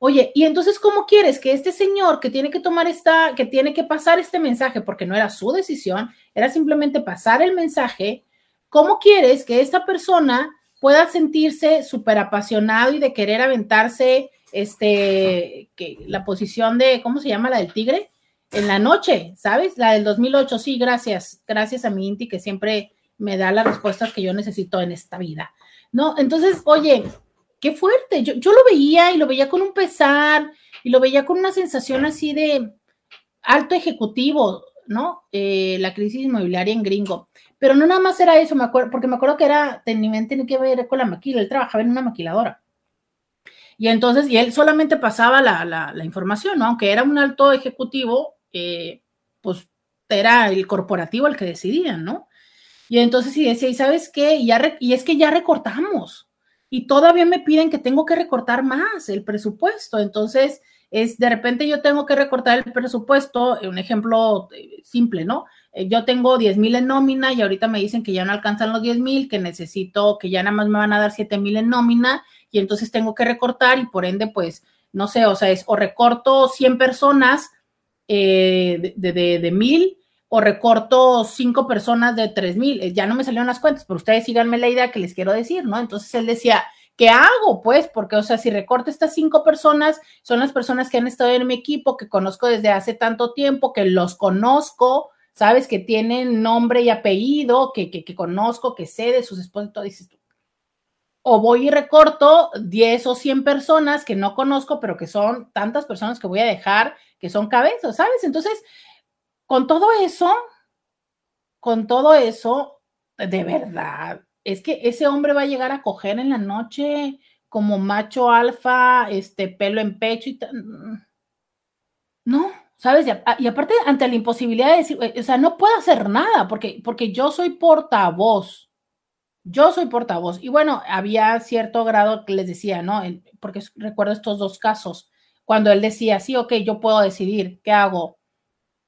Oye, y entonces, ¿cómo quieres que este señor que tiene que tomar esta, que tiene que pasar este mensaje, porque no era su decisión, era simplemente pasar el mensaje, ¿cómo quieres que esta persona pueda sentirse súper apasionado y de querer aventarse este, que, la posición de, ¿cómo se llama la del tigre? En la noche, ¿sabes? La del 2008, sí, gracias, gracias a mi Inti que siempre me da las respuestas que yo necesito en esta vida. No, entonces, oye, qué fuerte. Yo, yo lo veía y lo veía con un pesar y lo veía con una sensación así de alto ejecutivo, ¿no? Eh, la crisis inmobiliaria en gringo. Pero no nada más era eso, me acuerdo, porque me acuerdo que era, tenía, que ver con la maquila, él trabajaba en una maquiladora. Y entonces, y él solamente pasaba la, la, información, ¿no? Aunque era un alto ejecutivo, eh, pues era el corporativo el que decidía, ¿no? Y entonces, y decía, ¿y sabes qué? Y, ya, y es que ya recortamos y todavía me piden que tengo que recortar más el presupuesto. Entonces, es de repente yo tengo que recortar el presupuesto, un ejemplo eh, simple, ¿no? Eh, yo tengo 10 mil en nómina y ahorita me dicen que ya no alcanzan los 10 mil, que necesito, que ya nada más me van a dar 7 mil en nómina y entonces tengo que recortar y por ende, pues, no sé, o sea, es o recorto 100 personas eh, de, de, de mil o recorto cinco personas de tres mil, eh, ya no me salieron las cuentas, pero ustedes síganme la idea que les quiero decir, ¿no? Entonces él decía, ¿qué hago? Pues, porque, o sea, si recorto estas cinco personas, son las personas que han estado en mi equipo, que conozco desde hace tanto tiempo, que los conozco, sabes, que tienen nombre y apellido, que, que, que conozco, que sé de sus esposos, todo dices tú. O voy y recorto 10 o 100 personas que no conozco, pero que son tantas personas que voy a dejar, que son cabezas, ¿sabes? Entonces, con todo eso, con todo eso, de verdad, es que ese hombre va a llegar a coger en la noche como macho alfa, este pelo en pecho y tal. No, ¿sabes? Y, aparte, ante la imposibilidad de decir, o sea, no puedo hacer nada porque, porque yo soy portavoz. Yo soy portavoz. Y bueno, había cierto grado que les decía, ¿no? Porque recuerdo estos dos casos, cuando él decía, sí, ok, yo puedo decidir qué hago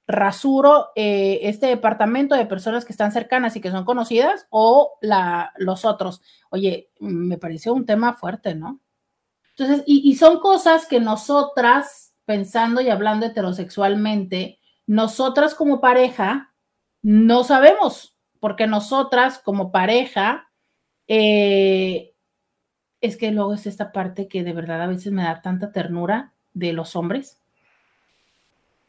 rasuro eh, este departamento de personas que están cercanas y que son conocidas o la, los otros. Oye, me pareció un tema fuerte, ¿no? Entonces, y, son cosas que nosotras, pensando y hablando heterosexualmente, nosotras como pareja no sabemos, porque nosotras como pareja, eh, es que luego es esta parte que de verdad a veces me da tanta ternura de los hombres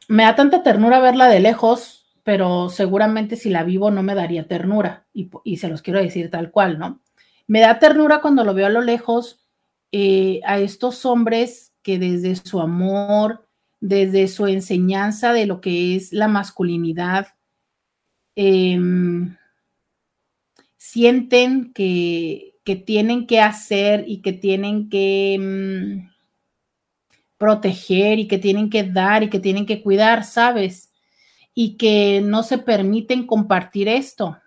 me da tanta ternura verla de lejos, pero seguramente si la vivo no me daría ternura, y, se los quiero decir tal cual, ¿no? Me da ternura cuando lo veo a lo lejos eh, a estos hombres que desde su amor, desde su enseñanza de lo que es la masculinidad, em, sienten que, que, tienen que hacer y que tienen que... Proteger y que tienen que dar y que tienen que cuidar, ¿sabes? Y que no se permiten compartir esto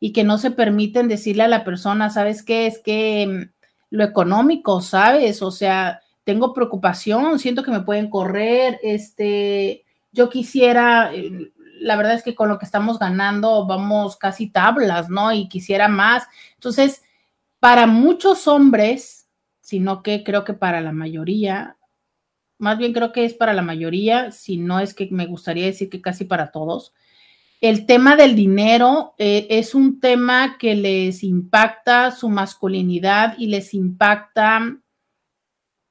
y que no se permiten decirle a la persona, ¿sabes qué? Es que mm, lo económico, ¿sabes? O sea, tengo preocupación, siento que me pueden correr, este, yo quisiera, eh, la verdad es que con lo que estamos ganando vamos casi tablas, ¿no? Y quisiera más. Entonces, para muchos hombres, sino que creo que para la mayoría, más bien creo que es para la mayoría, si no es que me gustaría decir que casi para todos. El tema del dinero eh, es un tema que les impacta su masculinidad y les impacta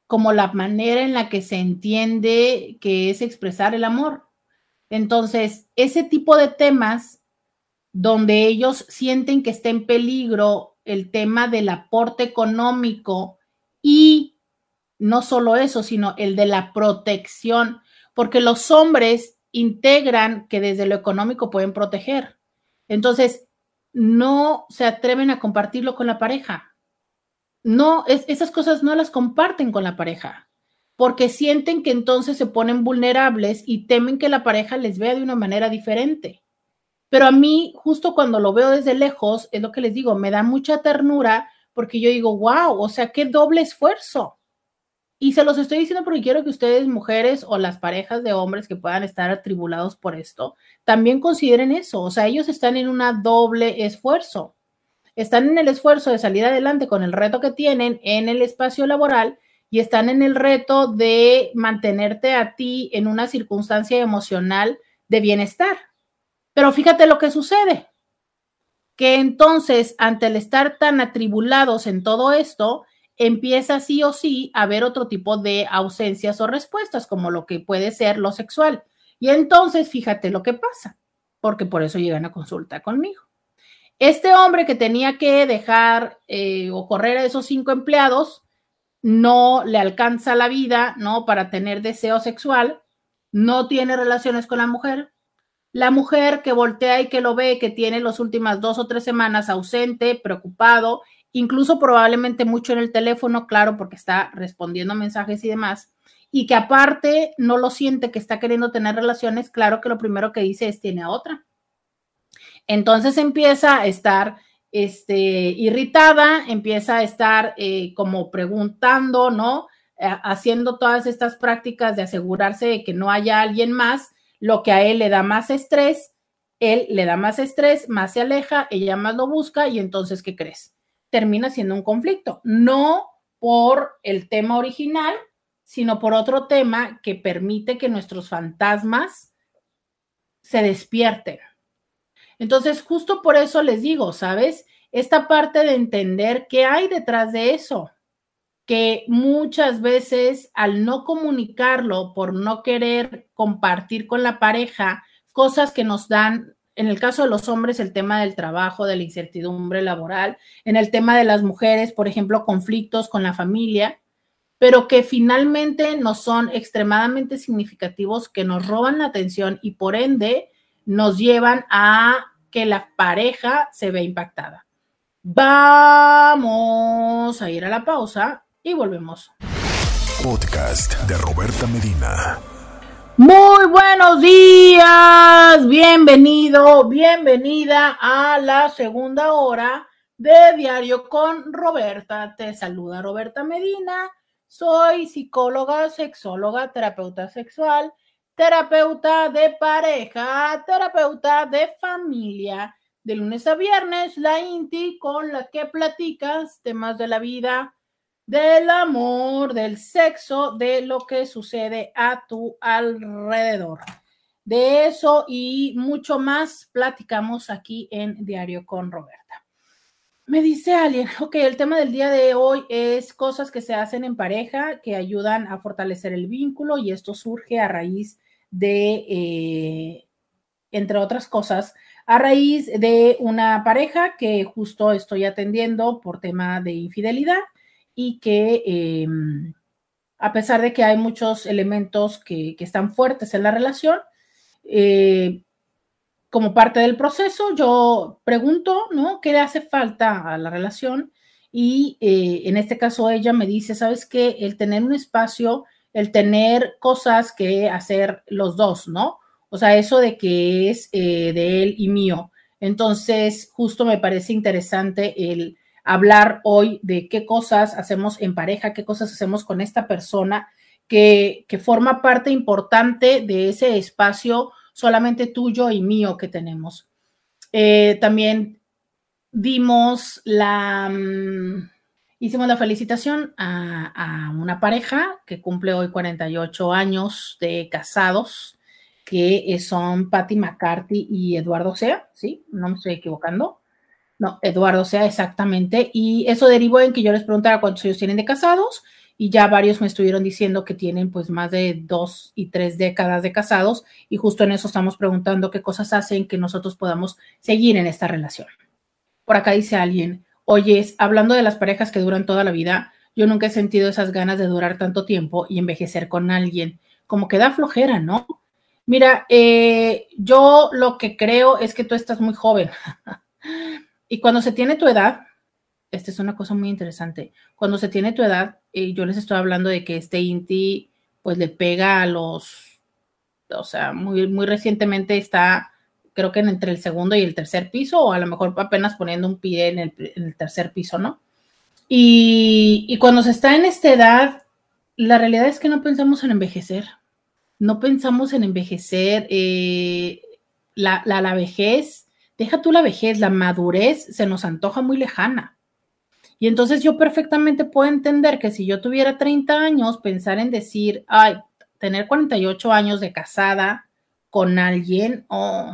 como la manera en la que se entiende que es expresar el amor. Entonces, ese tipo de temas donde ellos sienten que está en peligro el tema del aporte económico y no solo eso, sino el de la protección, porque los hombres integran que desde lo económico pueden proteger. Entonces, no se atreven a compartirlo con la pareja. No, esas cosas no las comparten con la pareja porque sienten que entonces se ponen vulnerables y temen que la pareja les vea de una manera diferente. Pero a mí, justo cuando lo veo desde lejos, es lo que les digo, me da mucha ternura porque yo digo, wow, o sea, qué doble esfuerzo. Y se los estoy diciendo porque quiero que ustedes, mujeres o las parejas de hombres que puedan estar atribulados por esto, también consideren eso. O sea, ellos están en una doble esfuerzo. Están en el esfuerzo de salir adelante con el reto que tienen en el espacio laboral y están en el reto de mantenerte a ti en una circunstancia emocional de bienestar. Pero fíjate lo que sucede, que entonces ante el estar tan atribulados en todo esto, empieza sí o sí a haber otro tipo de ausencias o respuestas, como lo que puede ser lo sexual. Y entonces fíjate lo que pasa, porque por eso llegan a consulta conmigo. Este hombre que tenía que dejar eh, o correr a esos cinco empleados, no le alcanza la vida, ¿no? Para tener deseo sexual, no tiene relaciones con la mujer. La mujer que voltea y que lo ve, que tiene las últimas dos o tres semanas ausente, preocupado, incluso probablemente mucho en el teléfono, claro, porque está respondiendo mensajes y demás, y que aparte no lo siente que está queriendo tener relaciones, claro que lo primero que dice es tiene a otra. Entonces empieza a estar este, irritada, empieza a estar eh, como preguntando, ¿no? Eh, haciendo todas estas prácticas de asegurarse de que no haya alguien más, lo que a él le da más estrés, él le da más estrés, más se aleja, ella más lo busca y entonces, ¿qué crees? Termina siendo un conflicto, no por el tema original, sino por otro tema que permite que nuestros fantasmas se despierten. Entonces, justo por eso les digo, ¿sabes? Esta parte de entender qué hay detrás de eso, que muchas veces al no comunicarlo, por no querer compartir con la pareja cosas que nos dan, en el caso de los hombres, el tema del trabajo, de la incertidumbre laboral, en el tema de las mujeres, por ejemplo, conflictos con la familia, pero que finalmente no son extremadamente significativos, que nos roban la atención y por ende nos llevan a que la pareja se ve impactada. Vamos a ir a la pausa y volvemos. Podcast de Roberta Medina. Muy buenos días, bienvenido, bienvenida a la segunda hora de Diario con Roberta. Te saluda Roberta Medina. Soy psicóloga, sexóloga, terapeuta sexual terapeuta de pareja, terapeuta de familia. De lunes a viernes, la INTI con la que platicas temas de la vida, del amor, del sexo, de lo que sucede a tu alrededor. De eso y mucho más platicamos aquí en Diario con Roberta. Me dice alguien, ok, el tema del día de hoy es cosas que se hacen en pareja que ayudan a fortalecer el vínculo y esto surge a raíz de, eh, entre otras cosas, a raíz de una pareja que justo estoy atendiendo por tema de infidelidad y que em, a pesar de que hay muchos elementos que, están fuertes en la relación, eh, como parte del proceso, yo pregunto, ¿no? ¿Qué le hace falta a la relación? Y eh, en este caso ella me dice, ¿sabes qué? El tener un espacio el tener cosas que hacer los dos, ¿no? O sea, eso de que es eh, de él y mío. Entonces, justo me parece interesante el hablar hoy de qué cosas hacemos en pareja, qué cosas hacemos con esta persona que, forma parte importante de ese espacio solamente tuyo y mío que tenemos. Eh, también dimos la... Mm, Hicimos la felicitación a, una pareja que cumple hoy 48 años de casados, que son Patty McCarthy y Eduardo Sea, ¿sí? No me estoy equivocando. No, Eduardo Sea, exactamente. Y eso derivó en que yo les preguntara cuántos años tienen de casados y ya varios me estuvieron diciendo que tienen pues más de dos y tres décadas de casados y justo en eso estamos preguntando qué cosas hacen que nosotros podamos seguir en esta relación. Por acá dice alguien, oye, hablando de las parejas que duran toda la vida, yo nunca he sentido esas ganas de durar tanto tiempo y envejecer con alguien, como que da flojera, ¿no? Mira, eh, yo lo que creo es que tú estás muy joven y cuando se tiene tu edad, esta es una cosa muy interesante. Cuando se tiene tu edad, eh, yo les estoy hablando de que este INTI pues le pega a los, o sea, muy, muy recientemente está, creo que entre el segundo y el tercer piso, o a lo mejor apenas poniendo un pie en el, tercer piso, ¿no? Y, cuando se está en esta edad, la realidad es que no pensamos en envejecer, no pensamos en envejecer, eh, la, la, la vejez, deja tú la vejez, la madurez se nos antoja muy lejana. Y entonces yo perfectamente puedo entender que si yo tuviera 30 años, pensar en decir, ay, tener 48 años de casada con alguien, oh,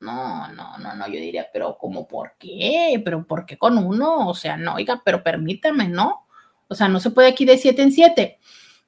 no, no, no, no, yo diría, pero ¿cómo por qué? ¿Pero por qué con uno? O sea, no, oiga, pero permítame, ¿no? O sea, no se puede aquí de siete en siete.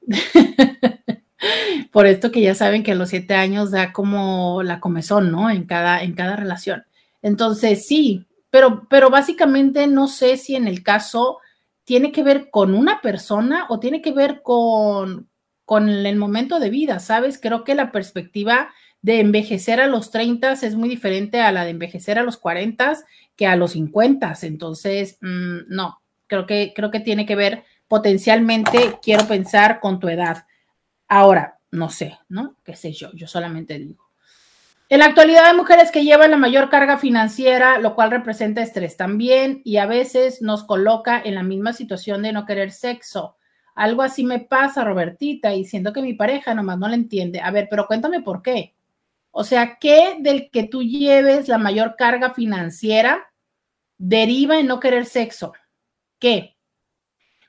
por esto que ya saben que a los siete años da como la comezón, ¿no? En cada, en cada relación. Entonces, sí, pero, básicamente no sé si en el caso tiene que ver con una persona o tiene que ver con, con el momento de vida, ¿sabes? Creo que la perspectiva de envejecer a los 30 es muy diferente a la de envejecer a los 40 que a los 50. Entonces, mm, no, creo que, creo que tiene que ver potencialmente, quiero pensar, con tu edad. Ahora, no sé, ¿no? ¿Qué sé yo? Yo solamente digo. En la actualidad hay mujeres que llevan la mayor carga financiera, lo cual representa estrés también y a veces nos coloca en la misma situación de no querer sexo. Algo así me pasa, Robertita, y siento que mi pareja nomás no le entiende. A ver, pero cuéntame por qué. O sea, ¿qué del que tú lleves la mayor carga financiera deriva en no querer sexo? ¿Qué?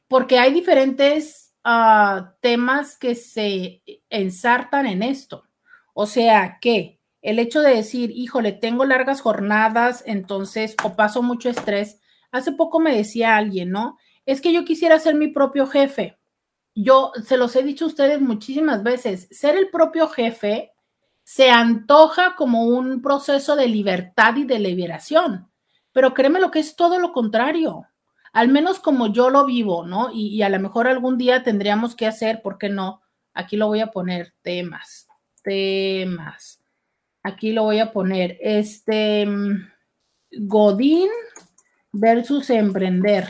Porque hay diferentes ah, temas que se ensartan en esto. O sea, ¿qué? El hecho de decir, híjole, tengo largas jornadas, entonces, o paso mucho estrés. Hace poco me decía alguien, ¿no? Es que yo quisiera ser mi propio jefe. Yo se los he dicho a ustedes muchísimas veces, ser el propio jefe se antoja como un proceso de libertad y de liberación, pero créeme lo que es todo lo contrario, al menos como yo lo vivo, ¿no? Y, y a lo mejor algún día tendríamos que hacer, ¿por qué no? Aquí lo voy a poner, temas, temas aquí lo voy a poner, este, Godín versus emprender,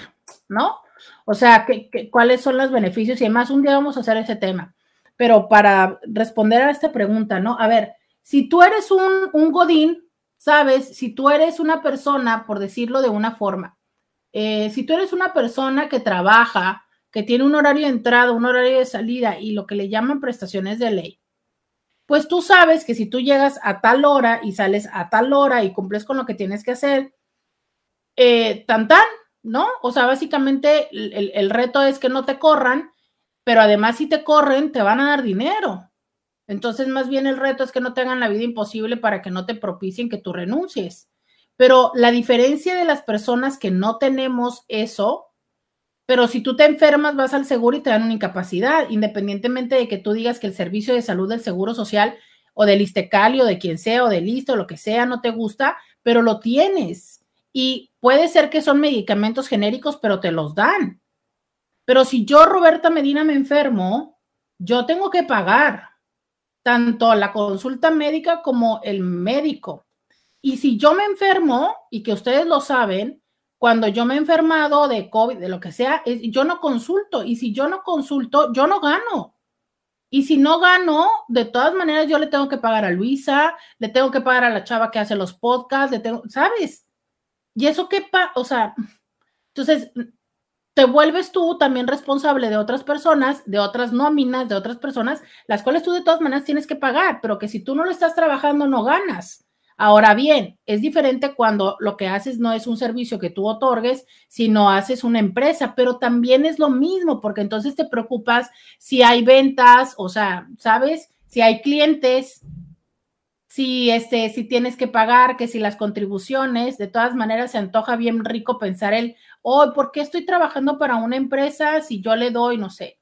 ¿no? O sea, cuáles son los beneficios? Y además, un día vamos a hacer ese tema. Pero para responder a esta pregunta, ¿no? A ver, si tú eres un, un Godín, ¿sabes? Si tú eres una persona, por decirlo de una forma, eh, si tú eres una persona que trabaja, que tiene un horario de entrada, un horario de salida y lo que le llaman prestaciones de ley, pues tú sabes que si tú llegas a tal hora y sales a tal hora y cumples con lo que tienes que hacer, eh, tan tan, ¿no? O sea, básicamente el, el reto es que no te corran, pero además si te corren, te van a dar dinero. Entonces, más bien el reto es que no te hagan la vida imposible para que no te propicien que tú renuncies. Pero la diferencia de las personas que no tenemos eso pero si tú te enfermas, vas al seguro y te dan una incapacidad, independientemente de que tú digas que el servicio de salud del Seguro Social o del Istecal o de quien sea o del listo o lo que sea no te gusta, pero lo tienes. Y puede ser que son medicamentos genéricos, pero te los dan. Pero si yo, Roberta Medina, me enfermo, yo tengo que pagar tanto la consulta médica como el médico. Y si yo me enfermo, y que ustedes lo saben, cuando yo me he enfermado de COVID, de lo que sea, yo no consulto. Y si yo no consulto, yo no gano. Y si no gano, de todas maneras yo le tengo que pagar a Luisa, le tengo que pagar a la chava que hace los podcasts, le tengo, ¿sabes? Y eso qué pa, o sea, entonces te vuelves tú también responsable de otras personas, de otras nóminas, de otras personas, las cuales tú de todas maneras tienes que pagar, pero que si tú no lo estás trabajando no ganas. Ahora bien, es diferente cuando lo que haces no es un servicio que tú otorgues, sino haces una empresa, pero también es lo mismo, porque entonces te preocupas si hay ventas, o sea, ¿sabes? Si hay clientes, si este, si tienes que pagar, que si las contribuciones, de todas maneras se antoja bien rico pensar el, oh, ¿por qué estoy trabajando para una empresa si yo le doy, no sé,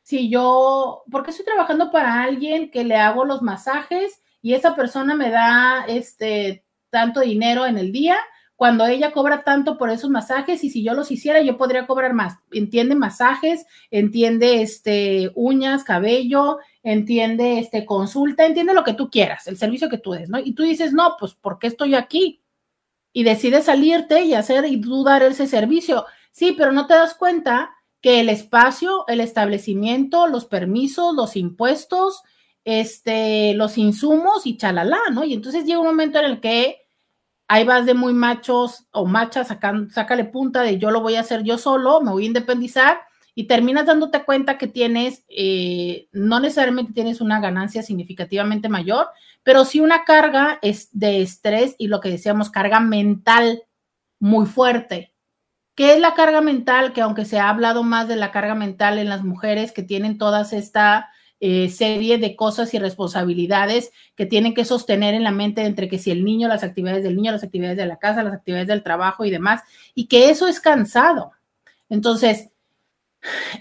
si yo, porque estoy trabajando para alguien que le hago los masajes y esa persona me da este tanto dinero en el día, cuando ella cobra tanto por esos masajes y si yo los hiciera yo podría cobrar más. Entiende masajes, entiende este uñas, cabello, entiende este consulta, entiende lo que tú quieras, el servicio que tú des, ¿no? Y tú dices, "No, pues ¿por qué estoy aquí?" Y decides salirte y hacer y dudar ese servicio. Sí, pero no te das cuenta que el espacio, el establecimiento, los permisos, los impuestos, este, los insumos y chalala, ¿no? Y entonces llega un momento en el que ahí vas de muy machos o machas, sácale punta de yo lo voy a hacer yo solo, me voy a independizar y terminas dándote cuenta que tienes, eh, no necesariamente tienes una ganancia significativamente mayor, pero sí una carga es de estrés y lo que decíamos, carga mental muy fuerte. ¿Qué es la carga mental? Que aunque se ha hablado más de la carga mental en las mujeres que tienen todas esta eh, serie de cosas y responsabilidades que tienen que sostener en la mente entre que si el niño, las actividades del niño, las actividades de la casa, las actividades del trabajo y demás, y que eso es cansado. Entonces,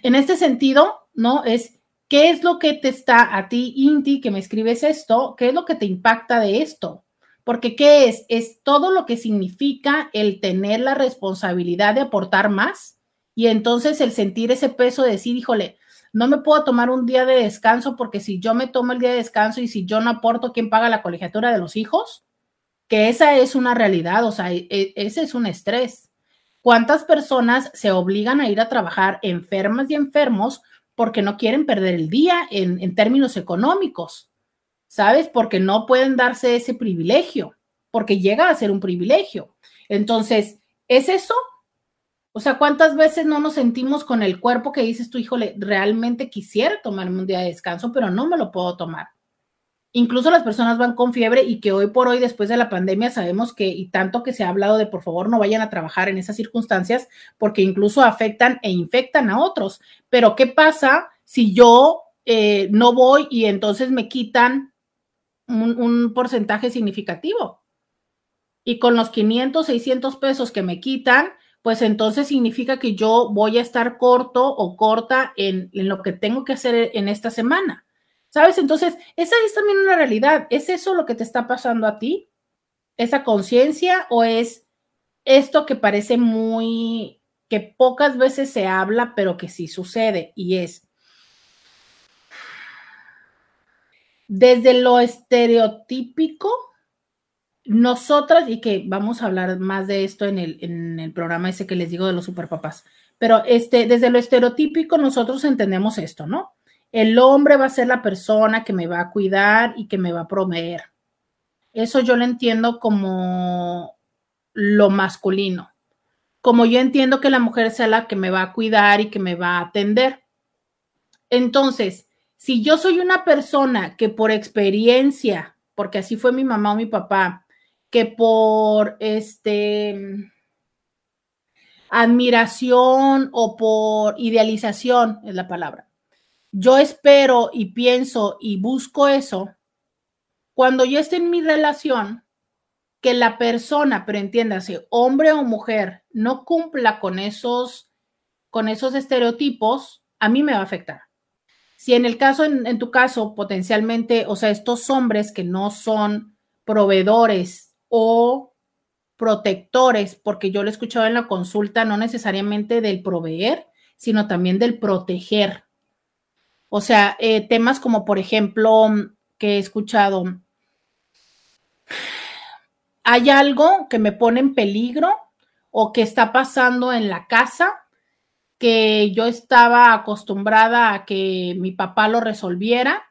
en este sentido, ¿no? Es qué es lo que te está a ti, Inti, que me escribes esto, qué es lo que te impacta de esto. Porque ¿qué es? Es todo lo que significa el tener la responsabilidad de aportar más y entonces el sentir ese peso de decir, híjole, no me puedo tomar un día de descanso porque si yo me tomo el día de descanso y si yo no aporto, ¿quién paga la colegiatura de los hijos? Que esa es una realidad, o sea, e, ese es un estrés. ¿Cuántas personas se obligan a ir a trabajar enfermas y enfermos porque no quieren perder el día en, en términos económicos? ¿Sabes? Porque no pueden darse ese privilegio, porque llega a ser un privilegio. Entonces, ¿es eso? O sea, ¿cuántas veces no nos sentimos con el cuerpo que dices tú, híjole, realmente quisiera tomarme un día de descanso, pero no me lo puedo tomar? Incluso las personas van con fiebre y que hoy por hoy, después de la pandemia, sabemos que, y tanto que se ha hablado de por favor no vayan a trabajar en esas circunstancias, porque incluso afectan e infectan a otros. Pero, ¿qué pasa si yo eh, no voy y entonces me quitan un, un porcentaje significativo? Y con los 500, 600 pesos que me quitan, pues entonces significa que yo voy a estar corto o corta en, lo que tengo que hacer en esta semana. ¿Sabes? Entonces, esa es también una realidad. ¿Es eso lo que te está pasando a ti? ¿Esa conciencia o es esto que parece muy, que pocas veces se habla, pero que sí sucede? Y es, desde lo estereotípico, nosotras, y que vamos a hablar más de esto en el, en el programa ese que les digo de los superpapás, pero este, desde lo estereotípico nosotros entendemos esto, ¿no? El hombre va a ser la persona que me va a cuidar y que me va a proveer. Eso yo lo entiendo como lo masculino. Como yo entiendo que la mujer sea la que me va a cuidar y que me va a atender. Entonces, si yo soy una persona que por experiencia, porque así fue mi mamá o mi papá, que por este admiración o por idealización es la palabra. Yo espero y pienso y busco eso. Cuando yo esté en mi relación, que la persona, pero entiéndase, hombre o mujer, no cumpla con esos, con esos estereotipos, a mí me va a afectar. Si en el caso, en, en tu caso, potencialmente, o sea, estos hombres que no son proveedores o protectores, porque yo lo he escuchado en la consulta, no necesariamente del proveer, sino también del proteger. O sea, eh, temas como, por ejemplo, que he escuchado, hay algo que me pone en peligro o que está pasando en la casa que yo estaba acostumbrada a que mi papá lo resolviera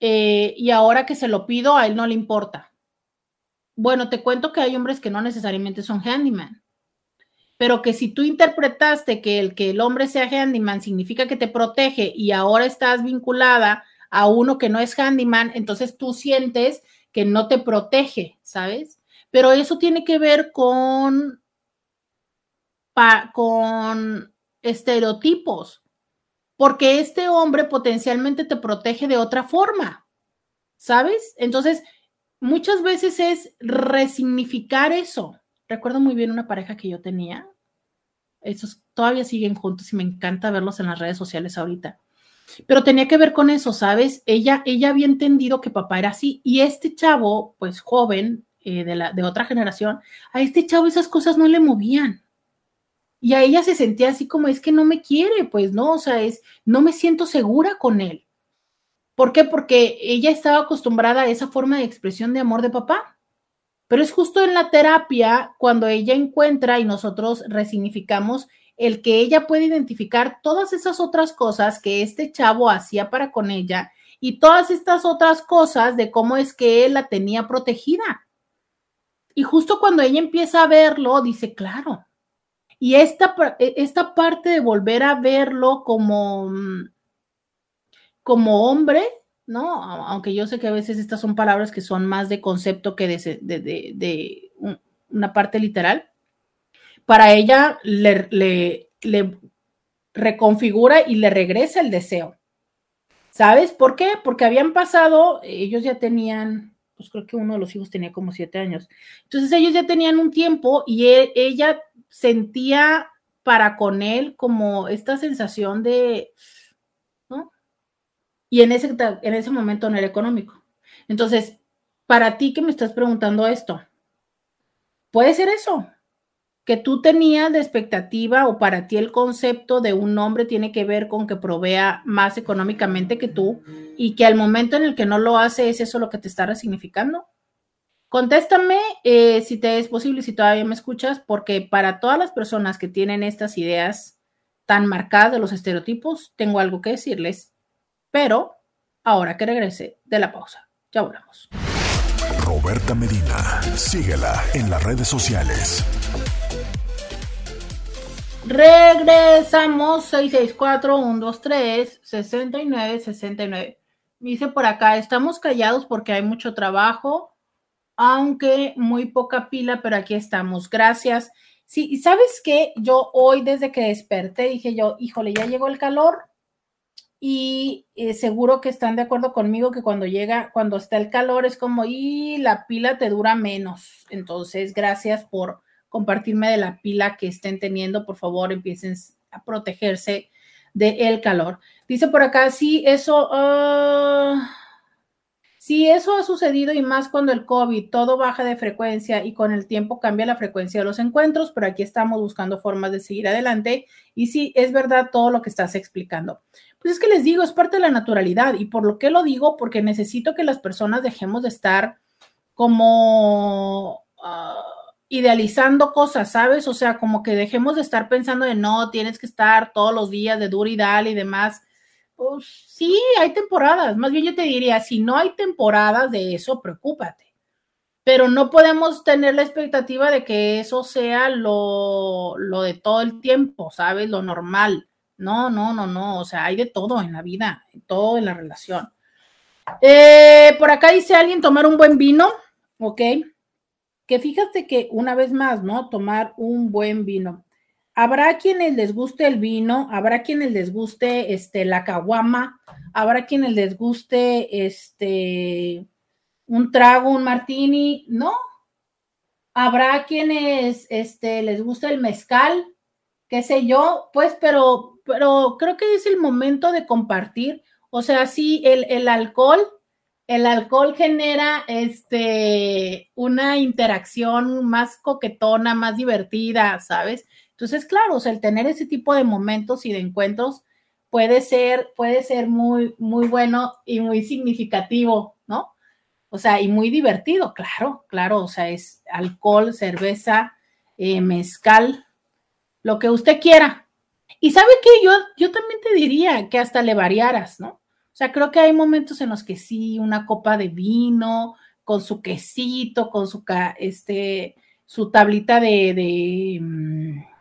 eh, y ahora que se lo pido, a él no le importa. Bueno, te cuento que hay hombres que no necesariamente son handyman, pero que si tú interpretaste que el que el hombre sea handyman significa que te protege y ahora estás vinculada a uno que no es handyman, entonces tú sientes que no te protege, ¿sabes? Pero eso tiene que ver con, con estereotipos, porque este hombre potencialmente te protege de otra forma, ¿sabes? Entonces, muchas veces es resignificar eso. Recuerdo muy bien una pareja que yo tenía. Esos todavía siguen juntos y me encanta verlos en las redes sociales ahorita. Pero tenía que ver con eso, ¿sabes? Ella, ella había entendido que papá era así y este chavo, pues joven, eh, de, la, de otra generación, a este chavo esas cosas no le movían. Y a ella se sentía así como, es que no me quiere, pues no, o sea, es, no me siento segura con él. ¿Por qué? Porque ella estaba acostumbrada a esa forma de expresión de amor de papá. Pero es justo en la terapia cuando ella encuentra y nosotros resignificamos el que ella puede identificar todas esas otras cosas que este chavo hacía para con ella y todas estas otras cosas de cómo es que él la tenía protegida. Y justo cuando ella empieza a verlo, dice, claro. Y esta, e, esta parte de volver a verlo como, mm, como hombre, ¿no? Aunque yo sé que a veces estas son palabras que son más de concepto que de, de, de, una parte literal, para ella le, le, le, reconfigura y le regresa el deseo. ¿Sabes por qué? Porque habían pasado, ellos ya tenían, pues creo que uno de los hijos tenía como siete años. Entonces ellos ya tenían un tiempo y e, ella sentía para con él como esta sensación de, y en ese, en ese momento no era económico. Entonces, para ti que me estás preguntando esto, puede ser eso, que tú tenías de expectativa o para ti el concepto de un hombre tiene que ver con que provea más económicamente que tú y que al momento en el que no lo hace es eso lo que te está resignificando. Contéstame eh, si te es posible, si todavía me escuchas, porque para todas las personas que tienen estas ideas tan marcadas de los estereotipos, tengo algo que decirles pero ahora que regrese de la pausa. Ya volvemos. Roberta Medina, síguela en las redes sociales. Regresamos 664-123-6969. Me dice por acá, estamos callados porque hay mucho trabajo, aunque muy poca pila, pero aquí estamos. Gracias. Sí, y sabes qué, yo hoy desde que desperté dije yo, híjole, ya llegó el calor, y eh, seguro que están de acuerdo conmigo que cuando llega, cuando está el calor es como, y la pila te dura menos. Entonces, gracias por compartirme de la pila que estén teniendo. Por favor, empiecen a protegerse del calor. Dice por acá, sí, eso... Ah, si eso ha sucedido y más cuando el COVID todo baja de frecuencia y con el tiempo cambia la frecuencia de los encuentros, pero aquí estamos buscando formas de seguir adelante y sí, es verdad todo lo que estás explicando. Pues es que les digo, es parte de la naturalidad y por lo que lo digo, porque necesito que las personas dejemos de estar como ah, idealizando cosas, ¿sabes? O sea, como que dejemos de estar pensando de no, tienes que estar todos los días de duro y dale y demás pues sí, hay temporadas. Más bien yo te diría, si no hay temporadas de eso, preocúpate. Pero no podemos tener la expectativa de que eso sea lo, lo de todo el tiempo, ¿sabes? Lo normal. No, no, no, no. O sea, hay de todo en la vida, todo en la relación. Eh, por acá dice alguien tomar un buen vino, ¿ok? Que fíjate que una vez más, ¿no? Tomar un buen vino. Habrá quienes les guste el vino, habrá quienes les guste este, la caguama, habrá quienes les guste este, un trago, un martini, ¿no? Habrá quienes este, les guste el mezcal, qué sé yo, pues, pero, pero creo que es el momento de compartir. O sea, sí, el, el alcohol, el alcohol genera este, una interacción más coquetona, más divertida, ¿sabes? Entonces, claro, o sea, el tener ese tipo de momentos y de encuentros puede ser, puede ser muy, muy bueno y muy significativo, ¿no? O sea, y muy divertido, claro, claro, o sea, es alcohol, cerveza, eh, mezcal, lo que usted quiera. Y sabe que yo, yo también te diría que hasta le variaras, ¿no? O sea, creo que hay momentos en los que sí, una copa de vino, con su quesito, con su, este, su tablita de, mm,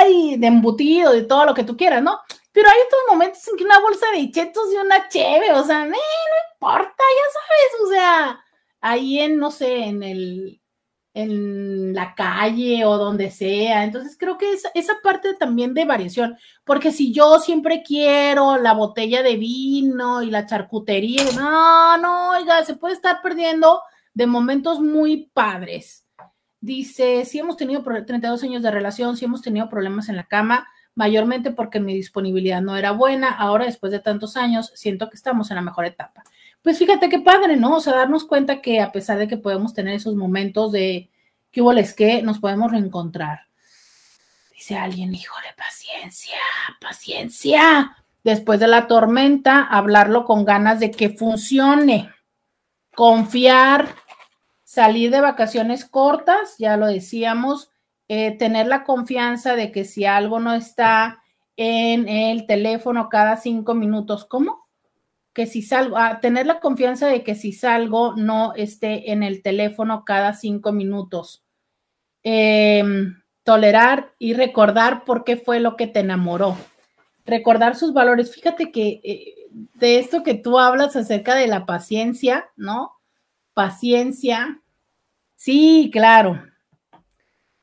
ay, de embutido, de todo lo que tú quieras, ¿no? Pero hay estos momentos en que una bolsa de chetos y una cheve, o sea, no importa, ya sabes, o sea, ahí en, no sé, en el, en la calle o donde sea. Entonces creo que es esa parte también de variación, porque si yo siempre quiero la botella de vino y la charcutería, no, no, oiga, se puede estar perdiendo de momentos muy padres. Dice, si hemos tenido 32 años de relación, si hemos tenido problemas en la cama, mayormente porque mi disponibilidad no era buena. Ahora, después de tantos años, siento que estamos en la mejor etapa. Pues fíjate qué padre, ¿no? O sea, darnos cuenta que a pesar de que podemos tener esos momentos de que hubo les que, nos podemos reencontrar. Dice alguien, híjole, paciencia, paciencia. Después de la tormenta, hablarlo con ganas de que funcione. Confiar, salir de vacaciones cortas, ya lo decíamos, eh, tener la confianza de que si algo no está en el teléfono cada cinco minutos, ¿cómo? Que si salgo, ah, tener la confianza de que si salgo no esté en el teléfono cada cinco minutos. Em, tolerar y recordar por qué fue lo que te enamoró. Recordar sus valores. Fíjate que eh, de esto que tú hablas acerca de la paciencia, ¿no? Paciencia. Sí, claro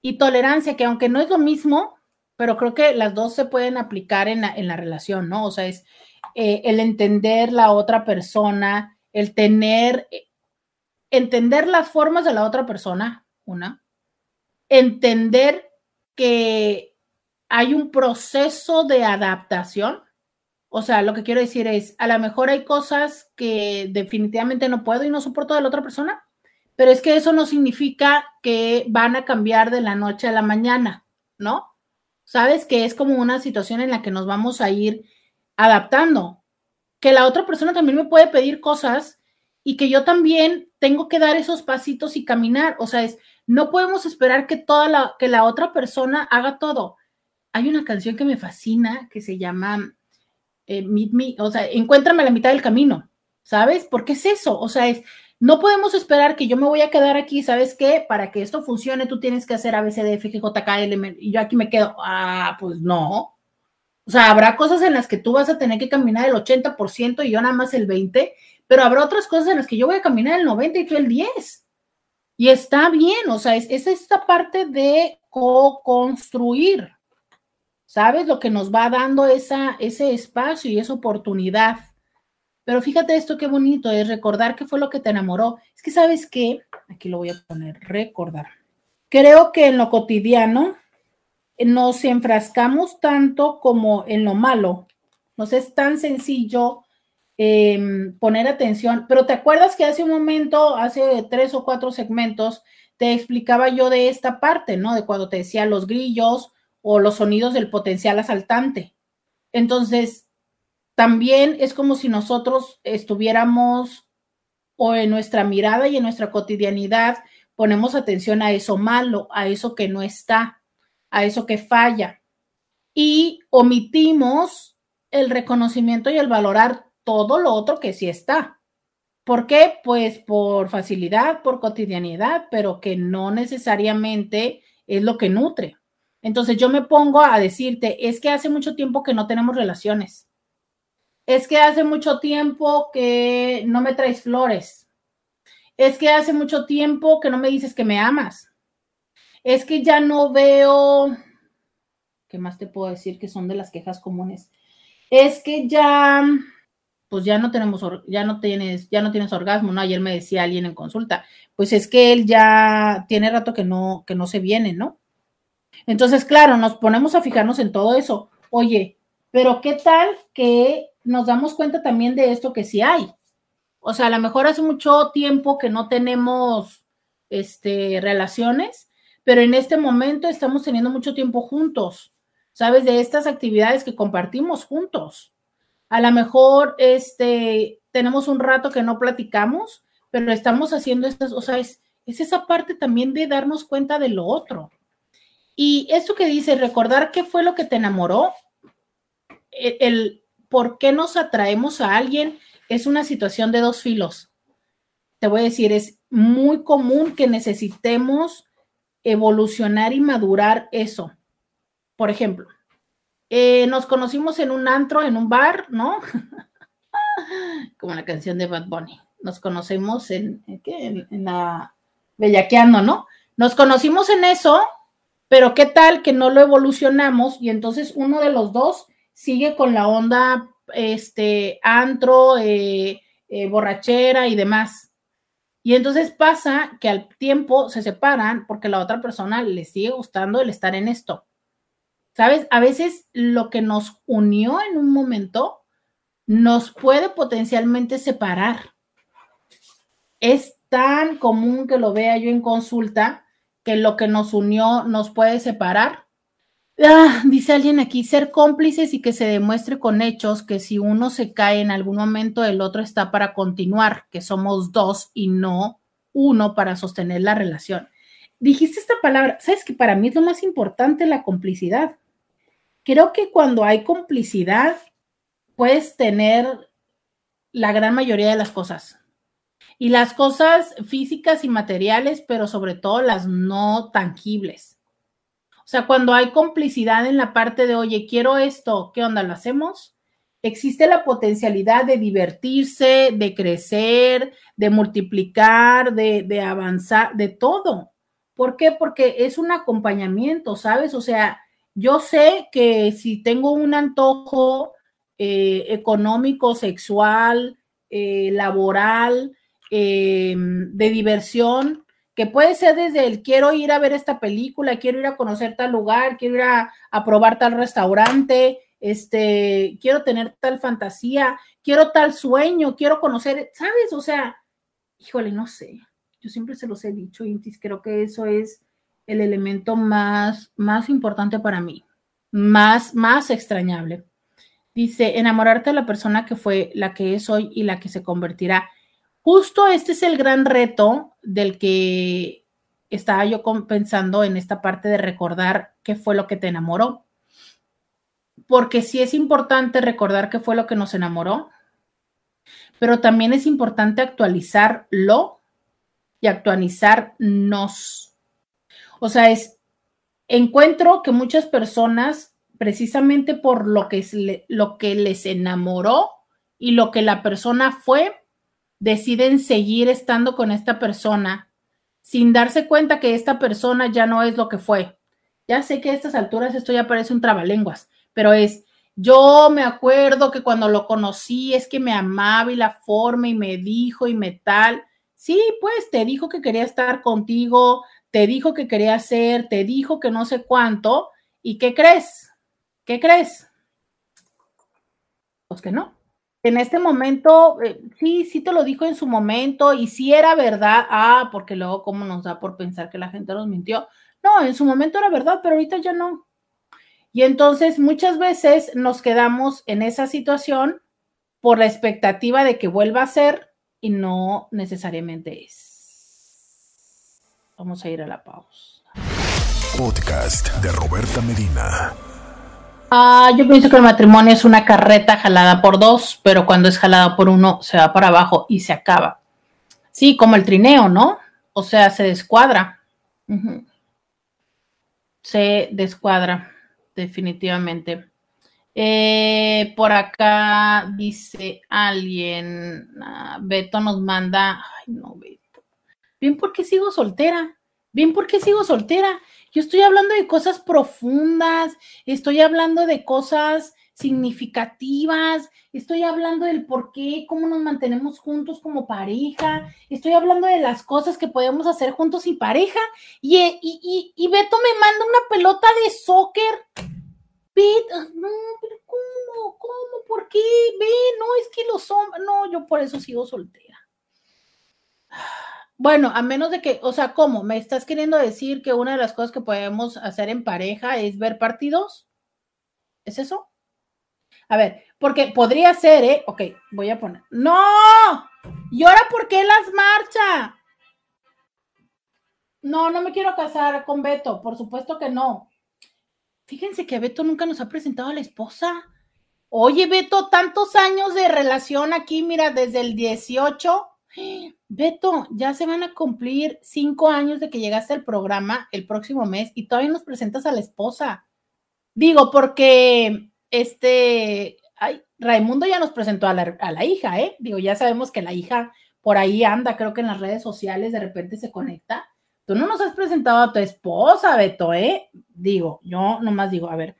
y tolerancia, que aunque no es lo mismo, pero creo que las dos se pueden aplicar en la, relación, ¿no? O sea, es eh, el entender la otra persona, el tener, eh, entender las formas de la otra persona, una, entender que hay un proceso de adaptación. O sea, lo que quiero decir es, a lo mejor hay cosas que definitivamente no puedo y no soporto de la otra persona, pero es que eso no significa que van a cambiar de la noche a la mañana, ¿no? Sabes que es como una situación en la que nos vamos a ir adaptando, que la otra persona también me puede pedir cosas y que yo también tengo que dar esos pasitos y caminar, o sea, es no podemos esperar que toda la que la otra persona haga todo. Hay una canción que me fascina que se llama eh, Meet Me, o sea, encuéntrame a la mitad del camino, ¿sabes? Porque es eso, o sea, es no podemos esperar que yo me voy a quedar aquí, ¿sabes qué? Para que esto funcione, tú tienes que hacer ABCDFGJKL y yo aquí me quedo. Ah, pues no. O sea, habrá cosas en las que tú vas a tener que caminar el 80% y yo nada más el 20%, pero habrá otras cosas en las que yo voy a caminar el 90% y tú el 10%. Y está bien, o sea, es, es esta parte de co-construir, ¿sabes? Lo que nos va dando esa, ese espacio y esa oportunidad. Pero fíjate esto qué bonito es recordar qué fue lo que te enamoró. Es que sabes qué, aquí lo voy a poner, recordar. Creo que en lo cotidiano nos enfrascamos tanto como en lo malo. Nos es tan sencillo em, poner atención. Pero te acuerdas que hace un momento, hace tres o cuatro segmentos, te explicaba yo de esta parte, ¿no? De cuando te decía los grillos o los sonidos del potencial asaltante. Entonces, también es como si nosotros estuviéramos o en nuestra mirada y en nuestra cotidianidad ponemos atención a eso malo, a eso que no está, a eso que falla y omitimos el reconocimiento y el valorar todo lo otro que sí está. ¿Por qué? Pues por facilidad, por cotidianidad, pero que no necesariamente es lo que nutre. Entonces yo me pongo a decirte, es que hace mucho tiempo que no tenemos relaciones es que hace mucho tiempo que no me traes flores. Es que hace mucho tiempo que no me dices que me amas. Es que ya no veo, ¿qué más te puedo decir que son de las quejas comunes? Es que ya, pues ya no tenemos, ya no tienes, ya no tienes orgasmo, ¿no? Ayer me decía alguien en consulta, pues es que él ya tiene rato que no, que no se viene, ¿no? Entonces, claro, nos ponemos a fijarnos en todo eso. Oye, pero ¿qué tal que nos damos cuenta también de esto que sí hay. O sea, a lo mejor hace mucho tiempo que no tenemos este, relaciones, pero en este momento estamos teniendo mucho tiempo juntos, ¿sabes? De estas actividades que compartimos juntos. A lo mejor este, tenemos un rato que no platicamos, pero estamos haciendo estas, o sea, es, es esa parte también de darnos cuenta de lo otro. Y esto que dice, recordar qué fue lo que te enamoró, el, por qué nos atraemos a alguien es una situación de dos filos. Te voy a decir, es muy común que necesitemos evolucionar y madurar eso. Por ejemplo, eh, nos conocimos en un antro, en un bar, ¿no? Como la canción de Bad Bunny. Nos conocemos en, en, en la bellaqueando, ¿no? Nos conocimos en eso, pero ¿qué tal que no lo evolucionamos y entonces uno de los dos sigue con la onda, este, antro, eh, eh, borrachera y demás. Y entonces pasa que al tiempo se separan porque la otra persona le sigue gustando el estar en esto. ¿Sabes? A veces lo que nos unió en un momento nos puede potencialmente separar. Es tan común que lo vea yo en consulta que lo que nos unió nos puede separar. Ah, dice alguien aquí, ser cómplices y que se demuestre con hechos que si uno se cae en algún momento, el otro está para continuar, que somos dos y no uno para sostener la relación. Dijiste esta palabra, sabes que para mí es lo más importante la complicidad. Creo que cuando hay complicidad, puedes tener la gran mayoría de las cosas. Y las cosas físicas y materiales, pero sobre todo las no tangibles. O sea, cuando hay complicidad en la parte de, oye, quiero esto, ¿qué onda? ¿Lo hacemos? Existe la potencialidad de divertirse, de crecer, de multiplicar, de, de avanzar, de todo. ¿Por qué? Porque es un acompañamiento, ¿sabes? O sea, yo sé que si tengo un antojo eh, económico, sexual, eh, laboral, eh, de diversión, que puede ser desde el quiero ir a ver esta película, quiero ir a conocer tal lugar, quiero ir a, probar tal restaurante, este, quiero tener tal fantasía, quiero tal sueño, quiero conocer, ¿sabes? O sea, híjole, no sé. Yo siempre se los he dicho, Intis, creo que eso es el elemento más, más importante para mí, más, más extrañable. Dice, enamorarte de la persona que fue, la que es hoy y la que se convertirá. Justo este es el gran reto del que estaba yo pensando en esta parte de recordar qué fue lo que te enamoró. Porque sí es importante recordar qué fue lo que nos enamoró, pero también es importante actualizarlo y actualizarnos. O sea, es, encuentro que muchas personas precisamente por lo que, lo que les enamoró y lo que la persona fue, deciden seguir estando con esta persona sin darse cuenta que esta persona ya no es lo que fue. Ya sé que a estas alturas esto ya parece un trabalenguas, pero es, yo me acuerdo que cuando lo conocí es que me amaba y la forma y me dijo y me tal. Sí, pues te dijo que quería estar contigo, te dijo que quería hacer, te dijo que no sé cuánto. ¿Y qué crees? ¿Qué crees? Pues que no. En este momento, eh, sí, sí te lo dijo en su momento y sí era verdad. Ah, porque luego, ¿cómo nos da por pensar que la gente nos mintió? No, en su momento era verdad, pero ahorita ya no. Y entonces muchas veces nos quedamos en esa situación por la expectativa de que vuelva a ser y no necesariamente es. Vamos a ir a la pausa. Podcast de Roberta Medina. Ah, yo pienso que el matrimonio es una carreta jalada por dos, pero cuando es jalada por uno se va para abajo y se acaba. Sí, como el trineo, ¿no? O sea, se descuadra. Se descuadra, definitivamente. Eh, por acá dice alguien, ah, Beto nos manda, ay no, Beto. Bien, porque sigo soltera? Bien, porque sigo soltera? Yo estoy hablando de cosas profundas, estoy hablando de cosas significativas, estoy hablando del por qué, cómo nos mantenemos juntos como pareja, estoy hablando de las cosas que podemos hacer juntos y pareja, y, y, y, Beto me manda una pelota de soccer. Beto, no, pero ¿cómo? ¿Cómo? ¿Por qué? Ve, no, es que los hombres, no, yo por eso sigo soltera. Bueno, a menos de que, o sea, ¿cómo? ¿Me estás queriendo decir que una de las cosas que podemos hacer en pareja es ver partidos? ¿Es eso? A ver, porque podría ser, ¿eh? Ok, voy a poner. ¡No! ¿Y ahora por qué las marcha? No, no me quiero casar con Beto, por supuesto que no. Fíjense que Beto nunca nos ha presentado a la esposa. Oye, Beto, tantos años de relación aquí, mira, desde el 18 Beto, ya se van a cumplir cinco años de que llegaste al programa el próximo mes y todavía nos presentas a la esposa. Digo, porque este, ay, Raimundo ya nos presentó a la, a la hija, ¿eh? Digo, ya sabemos que la hija por ahí anda, creo que en las redes sociales de repente se conecta. Tú no nos has presentado a tu esposa, Beto, ¿eh? Digo, yo nomás digo, a ver,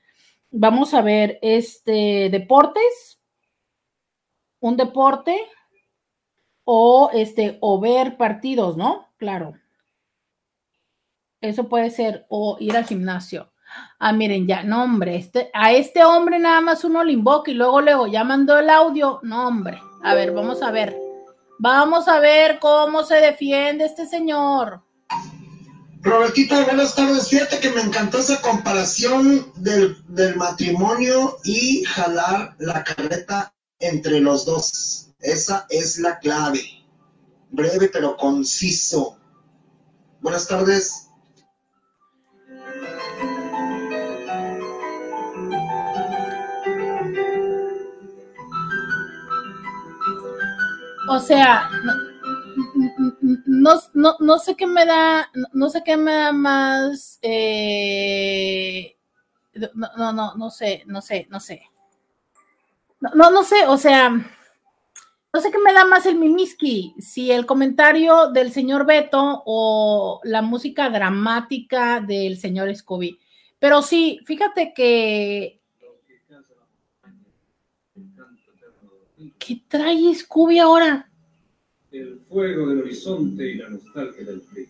vamos a ver, este, deportes, un deporte, o este o ver partidos, ¿no? Claro. Eso puede ser o ir al gimnasio. Ah, miren, ya, no, hombre, este, a este hombre nada más uno le invoca y luego, luego ya mandó el audio. No, hombre. A ver, vamos a ver. Vamos a ver cómo se defiende este señor. Robertita, buenas tardes. Fíjate que me encantó esa comparación del, del matrimonio y jalar la carreta entre los dos. Esa es la clave. Breve pero conciso. Buenas tardes. O sea, no, no, no, sé qué me da, no sé qué me da más, eh, no, no, no, no sé, no sé, no sé. No, no, sé, o sea, no sé qué me da más el Mimiski, si el comentario del señor Beto o la música dramática del señor Scooby. Pero sí, fíjate que ¿Qué trae Scooby ahora? El fuego del horizonte y la nostalgia del frío.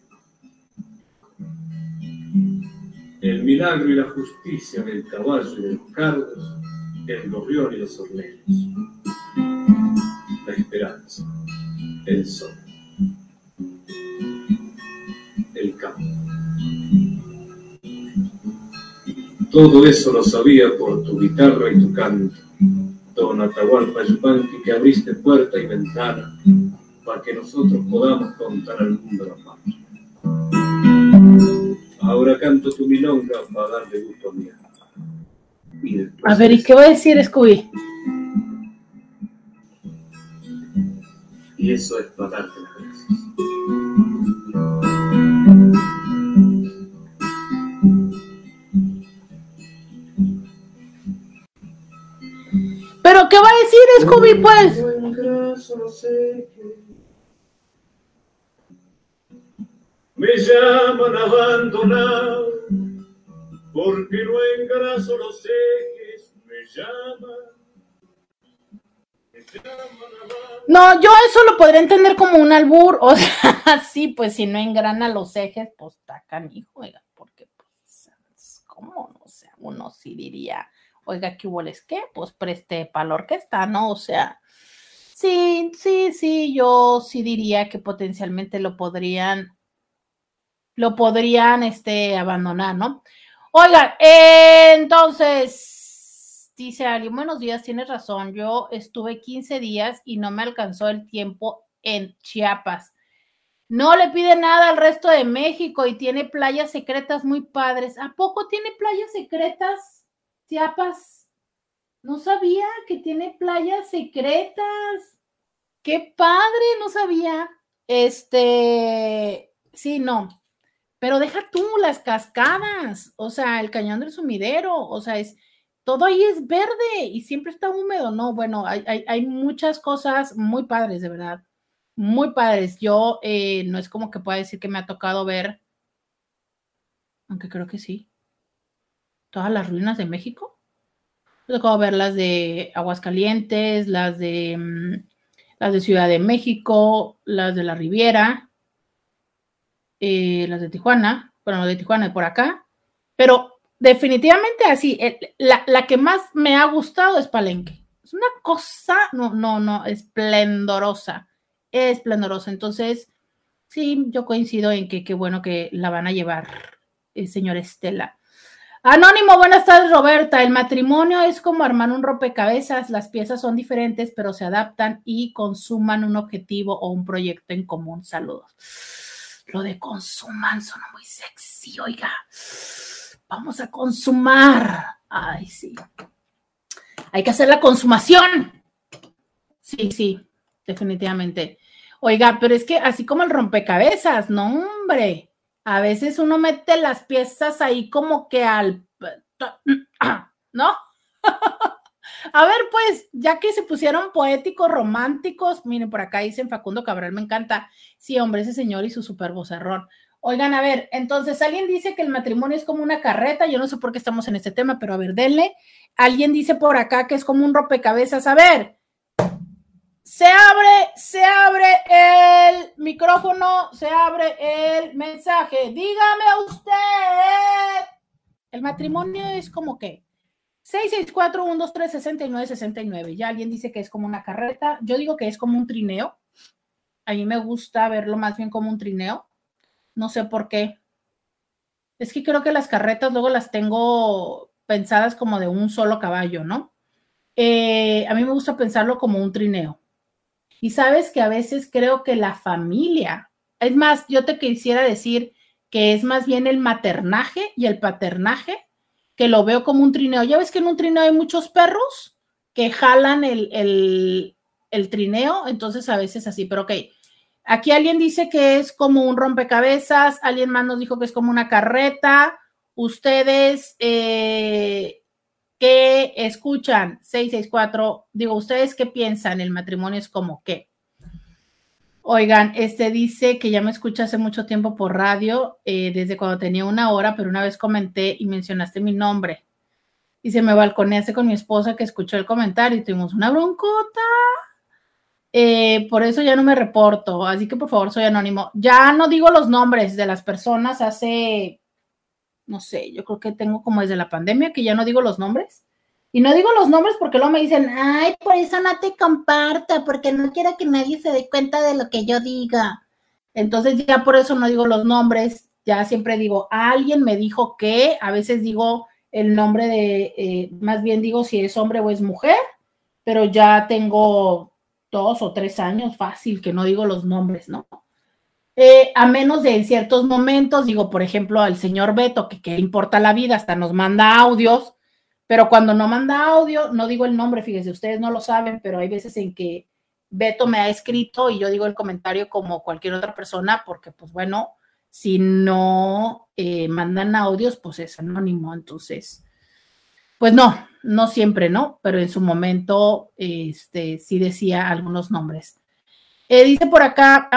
El milagro y la justicia del caballo y de los cardos, el gorrión y los horneros. La esperanza, el sol, el campo. Todo eso lo sabía por tu guitarra y tu canto don Atahualpa Yupanqui, que abriste puerta y ventana para que nosotros podamos contar al mundo la patria. Ahora canto tu milonga para darle gusto a mi alma. A ver, ¿y qué va a decir Scooby? Y eso es para darte las gracias. ¿Pero qué va a decir Scooby, pues? Me llaman abandonado, porque no engraso los ejes, me llaman. No, yo eso lo podría entender como un albur, o sea, sí, pues si no engrana los ejes, pues tacan, hijo, porque, pues, ¿cómo? O sea, uno sí diría, oiga, ¿qué hubo les qué? Pues preste para la orquesta, ¿no? O sea, sí, sí, sí, yo sí diría que potencialmente lo podrían, lo podrían, este, abandonar, ¿no? Oigan, entonces, dice alguien, buenos días, tienes razón, yo estuve 15 días y no me alcanzó el tiempo en Chiapas. No le pide nada al resto de México y tiene playas secretas muy padres. ¿A poco tiene playas secretas? Chiapas. No sabía que tiene playas secretas. Qué padre, no sabía. Este, sí, no. Pero deja tú las cascadas, o sea, el cañón del sumidero, o sea, es todo ahí es verde y siempre está húmedo, ¿no? Bueno, hay, muchas cosas muy padres, de verdad, muy padres. Yo eh, no es como que pueda decir que me ha tocado ver, aunque creo que sí, todas las ruinas de México. Me tocado ver las de Aguascalientes, las de mm, las de Ciudad de México, las de la Riviera, eh, las de Tijuana, bueno, de Tijuana y por acá, pero definitivamente así, la, la, que más me ha gustado es Palenque. Es una cosa, no, no, no, esplendorosa, esplendorosa. Entonces, sí, yo coincido en que qué bueno que la van a llevar, el señor Estela. Anónimo, buenas tardes, Roberta. El matrimonio es como armar un rompecabezas. Las piezas son diferentes, pero se adaptan y consuman un objetivo o un proyecto en común. Saludos. Lo de consuman suena muy sexy, oiga. Vamos a consumar. Ay, sí. Hay que hacer la consumación. Sí, sí, definitivamente. Oiga, pero es que así como el rompecabezas, no, hombre a veces uno mete las piezas ahí como que al, ¿no? a ver, pues, ya que se pusieron poéticos, románticos, miren, por acá dicen Facundo Cabral, me encanta. Sí, hombre, ese señor y su super vocerrón. Oigan, a ver, entonces alguien dice que el matrimonio es como una carreta, yo no sé por qué estamos en este tema, pero a ver, denle. Alguien dice por acá que es como un rompecabezas. A ver, se abre, se abre el micrófono, se abre el mensaje. Dígame usted. El matrimonio es como que 664-123-6969. Ya alguien dice que es como una carreta. Yo digo que es como un trineo. A mí me gusta verlo más bien como un trineo. No sé por qué. Es que creo que las carretas luego las tengo pensadas como de un solo caballo, ¿no? Eh, a mí me gusta pensarlo como un trineo. Y sabes que a veces creo que la familia, es más, yo te quisiera decir que es más bien el maternaje y el paternaje, que lo veo como un trineo. Ya ves que en un trineo hay muchos perros que jalan el, el, el trineo, entonces a veces así, pero ok. Aquí alguien dice que es como un rompecabezas, alguien más nos dijo que es como una carreta. Ustedes, eh, ¿Qué escuchan? 664. Digo, ¿ustedes qué piensan? El matrimonio es como qué. Oigan, este dice que ya me escucha hace mucho tiempo por radio, eh, desde cuando tenía una hora, pero una vez comenté y mencionaste mi nombre. Y se me balconeaste con mi esposa que escuchó el comentario y tuvimos una broncota. Eh, por eso ya no me reporto, así que por favor soy anónimo. Ya no digo los nombres de las personas hace no sé, yo creo que tengo como desde la pandemia que ya no digo los nombres. Y no digo los nombres porque luego me dicen, ay, por eso no te comparta, porque no quiero que nadie se dé cuenta de lo que yo diga. Entonces ya por eso no digo los nombres, ya siempre digo, alguien me dijo que, a veces digo el nombre de, eh, más bien digo si es hombre o es mujer, pero ya tengo dos o tres años fácil que no digo los nombres, ¿no? Eh, a menos de en ciertos momentos, digo, por ejemplo, al señor Beto, que, que importa la vida, hasta nos manda audios, pero cuando no manda audio, no digo el nombre, fíjense, ustedes no lo saben, pero hay veces en que Beto me ha escrito y yo digo el comentario como cualquier otra persona, porque pues bueno, si no eh, mandan audios, pues es anónimo, entonces, pues no, no siempre, ¿no? Pero en su momento, este, sí decía algunos nombres. Eh, dice por acá,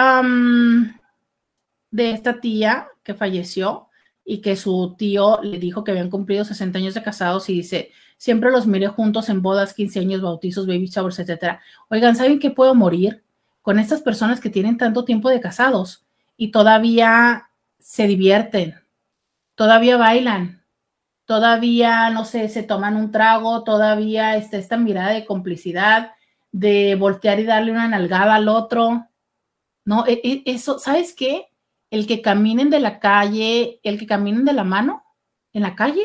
de esta tía que falleció y que su tío le dijo que habían cumplido 60 años de casados y dice, siempre los miré juntos en bodas, 15 años, bautizos, baby showers, etcétera. Oigan, ¿saben qué puedo morir con estas personas que tienen tanto tiempo de casados y todavía se divierten, todavía bailan, todavía, no sé, se toman un trago, todavía está esta mirada de complicidad, de voltear y darle una nalgada al otro? No, e, e, eso, ¿sabes qué? el que caminen de la calle, el que caminen de la mano en la calle,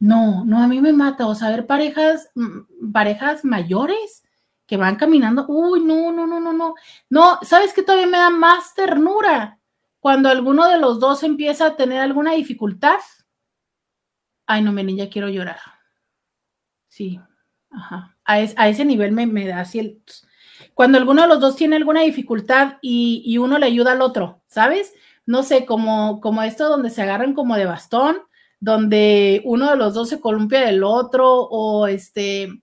no, no, a mí me mata, o sea, parejas, mm, parejas mayores que van caminando, uy, no, no, no, no, no, no, ¿sabes qué todavía me da más ternura? Cuando alguno de los dos empieza a tener alguna dificultad, ay, no, me ya quiero llorar. Sí, ajá, a, ese nivel me, me da así el cuando alguno de los dos tiene alguna dificultad y, uno le ayuda al otro, ¿sabes? No sé, como, como esto donde se agarran como de bastón, donde uno de los dos se columpia del otro o este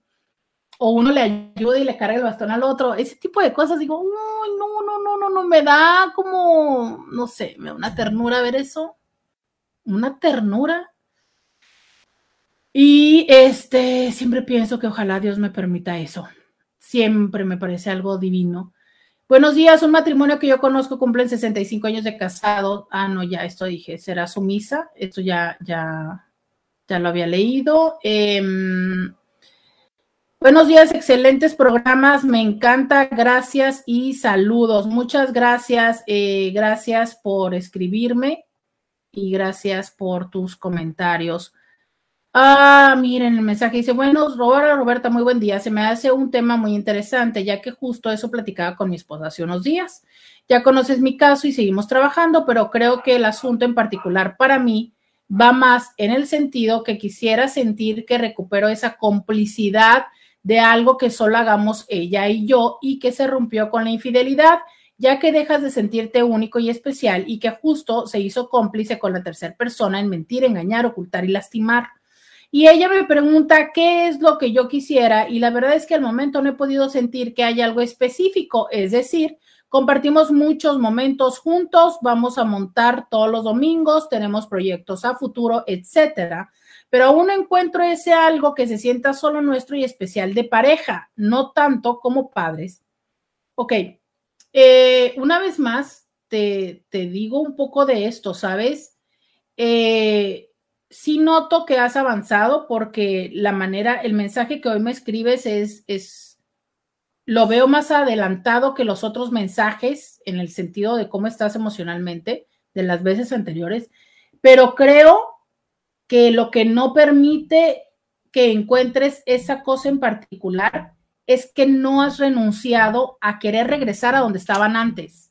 o uno le ayuda y le carga el bastón al otro, ese tipo de cosas, digo, no, no, no, no, no, me da como, no sé, me da una ternura ver eso, una ternura. Y este, siempre pienso que ojalá Dios me permita eso siempre me parece algo divino. Buenos días, un matrimonio que yo conozco cumplen 65 años de casado. Ah, no, ya esto dije, será sumisa. Esto ya, ya, ya lo había leído. Em, buenos días, excelentes programas, me encanta, gracias y saludos. Muchas gracias, eh, gracias por escribirme y gracias por tus comentarios. Ah, miren, el mensaje dice, bueno, Roberta, Roberta, muy buen día. Se me hace un tema muy interesante, ya que justo eso platicaba con mi esposa hace unos días. Ya conoces mi caso y seguimos trabajando, pero creo que el asunto en particular para mí va más en el sentido que quisiera sentir que recupero esa complicidad de algo que solo hagamos ella y yo y que se rompió con la infidelidad, ya que dejas de sentirte único y especial y que justo se hizo cómplice con la tercera persona en mentir, engañar, ocultar y lastimar. Y ella me pregunta qué es lo que yo quisiera y la verdad es que al momento no he podido sentir que haya algo específico, es decir, compartimos muchos momentos juntos, vamos a montar todos los domingos, tenemos proyectos a futuro, etcétera. Pero aún no encuentro ese algo que se sienta solo nuestro y especial de pareja, no tanto como padres. Ok, eh, una vez más, te, te, digo un poco de esto, ¿sabes? Eh, sí noto que has avanzado porque la manera, el mensaje que hoy me escribes es, es, lo veo más adelantado que los otros mensajes en el sentido de cómo estás emocionalmente de las veces anteriores, pero creo que lo que no permite que encuentres esa cosa en particular es que no has renunciado a querer regresar a donde estaban antes.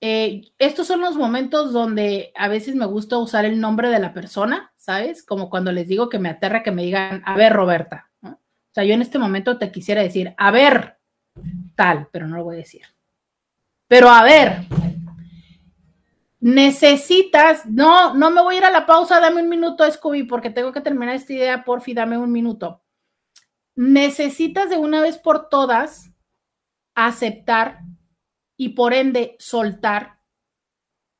Eh, estos son los momentos donde a veces me gusta usar el nombre de la persona, ¿sabes? Como cuando les digo que me aterra que me digan, a ver, Roberta. O sea, yo en este momento te quisiera decir, a ver, tal, pero no lo voy a decir. Pero a ver, necesitas, no, no me voy a ir a la pausa, dame un minuto, Scooby, porque tengo que terminar esta idea, porfi, dame un minuto. Necesitas de una vez por todas aceptar y por ende soltar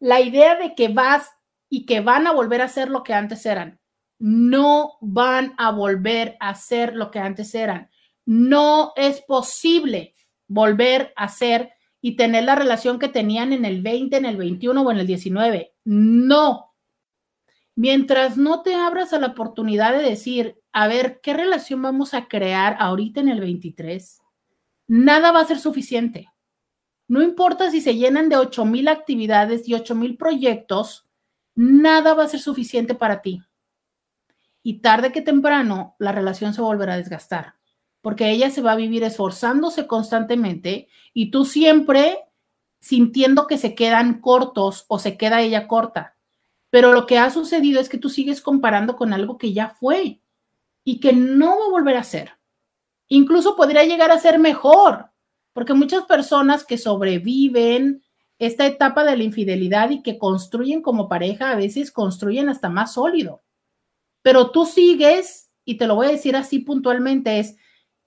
la idea de que vas y que van a volver a ser lo que antes eran. No van a volver a ser lo que antes eran. No es posible volver a ser y tener la relación que tenían en el 20, en el 21 o en el 19. No. Mientras no te abras a la oportunidad de decir, a ver, ¿qué relación vamos a crear ahorita en el 23? Nada va a ser suficiente. No importa si se llenan de 8 mil actividades y 8 mil proyectos, nada va a ser suficiente para ti. Y tarde que temprano, la relación se volverá a desgastar, porque ella se va a vivir esforzándose constantemente y tú siempre sintiendo que se quedan cortos o se queda ella corta. Pero lo que ha sucedido es que tú sigues comparando con algo que ya fue y que no va a volver a ser. Incluso podría llegar a ser mejor, porque muchas personas que sobreviven esta etapa de la infidelidad y que construyen como pareja, a veces construyen hasta más sólido. Pero tú sigues, y te lo voy a decir así puntualmente, es,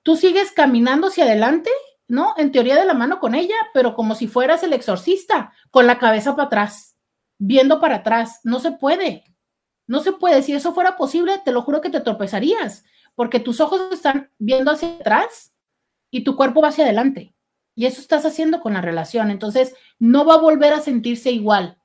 tú sigues caminando hacia adelante, ¿no? En teoría de la mano con ella, pero como si fueras el exorcista, con la cabeza para atrás, viendo para atrás. No se puede. No se puede. Si eso fuera posible, te lo juro que te tropezarías, porque tus ojos están viendo hacia atrás y tu cuerpo va hacia adelante. Y eso estás haciendo con la relación. Entonces, no va a volver a sentirse igual,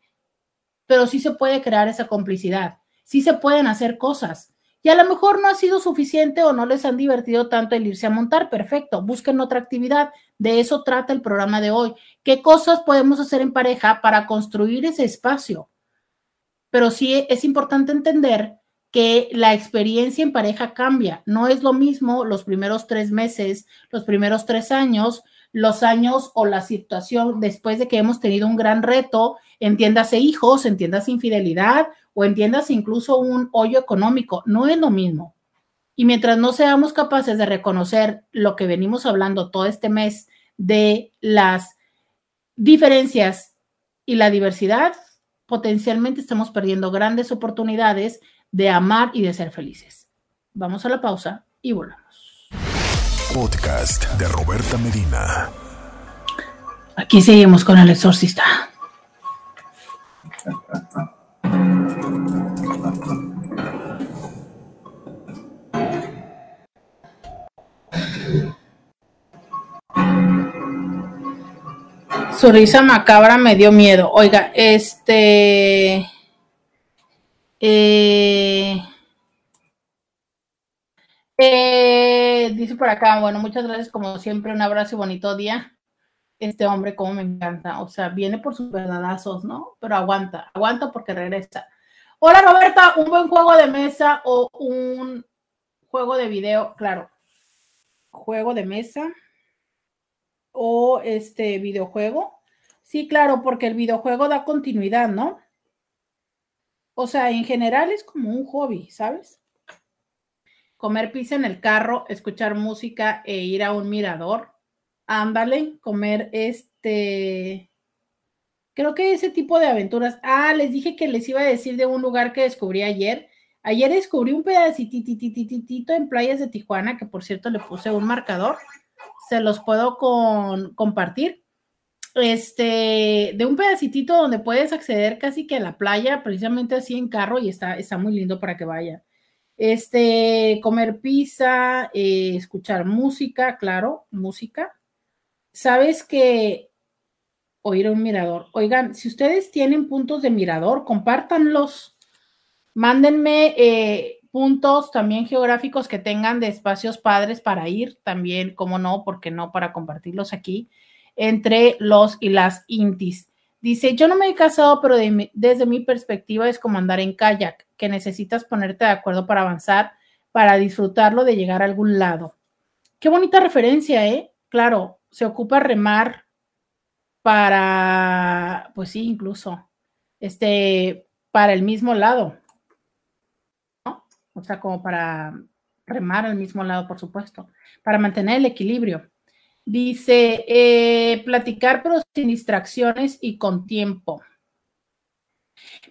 pero sí se puede crear esa complicidad. Sí se pueden hacer cosas. Y a lo mejor no ha sido suficiente o no les han divertido tanto el irse a montar. Perfecto, busquen otra actividad. De eso trata el programa de hoy. ¿Qué cosas podemos hacer en pareja para construir ese espacio? Pero sí es importante entender que la experiencia en pareja cambia. No es lo mismo los primeros tres meses, los primeros tres años, los años o la situación después de que hemos tenido un gran reto, entiéndase hijos, entiéndase infidelidad o entiéndase incluso un hoyo económico, no es lo mismo. Y mientras no seamos capaces de reconocer lo que venimos hablando todo este mes de las diferencias y la diversidad, potencialmente estamos perdiendo grandes oportunidades de amar y de ser felices. Vamos a la pausa y volvemos podcast de Roberta Medina. Aquí seguimos con el exorcista. Su risa macabra me dio miedo. Oiga, este... Eh, eh, dice por acá, bueno, muchas gracias como siempre, un abrazo y bonito día. Este hombre, como me encanta, o sea, viene por sus verdadazos, ¿no? Pero aguanta, aguanta porque regresa. Hola Roberta, un buen juego de mesa o un juego de video, claro, juego de mesa o este videojuego. Sí, claro, porque el videojuego da continuidad, ¿no? O sea, en general es como un hobby, ¿sabes? comer pizza en el carro, escuchar música e ir a un mirador. Ándale, comer este. Creo que ese tipo de aventuras. Ah, les dije que les iba a decir de un lugar que descubrí ayer. Ayer descubrí un pedacitito en playas de Tijuana, que por cierto le puse un marcador. Se los puedo compartir. Este, de un pedacitito donde puedes acceder casi que a la playa, precisamente así en carro, y está, está muy lindo para que vayan. Este, comer pizza, eh, escuchar música, claro, música. Sabes que oír un mirador. Oigan, si ustedes tienen puntos de mirador, compártanlos. Mándenme eh, puntos también geográficos que tengan de espacios padres para ir, también, como no, porque no, para compartirlos aquí, entre los y las intis. Dice, yo no me he casado, pero desde mi perspectiva es como andar en kayak, que necesitas ponerte de acuerdo para avanzar, para disfrutarlo de llegar a algún lado. Qué bonita referencia, ¿eh? Claro, se ocupa remar para, pues sí, incluso, este, para el mismo lado, ¿no? O sea, como para remar al mismo lado, por supuesto, para mantener el equilibrio. Dice, eh, platicar pero sin distracciones y con tiempo.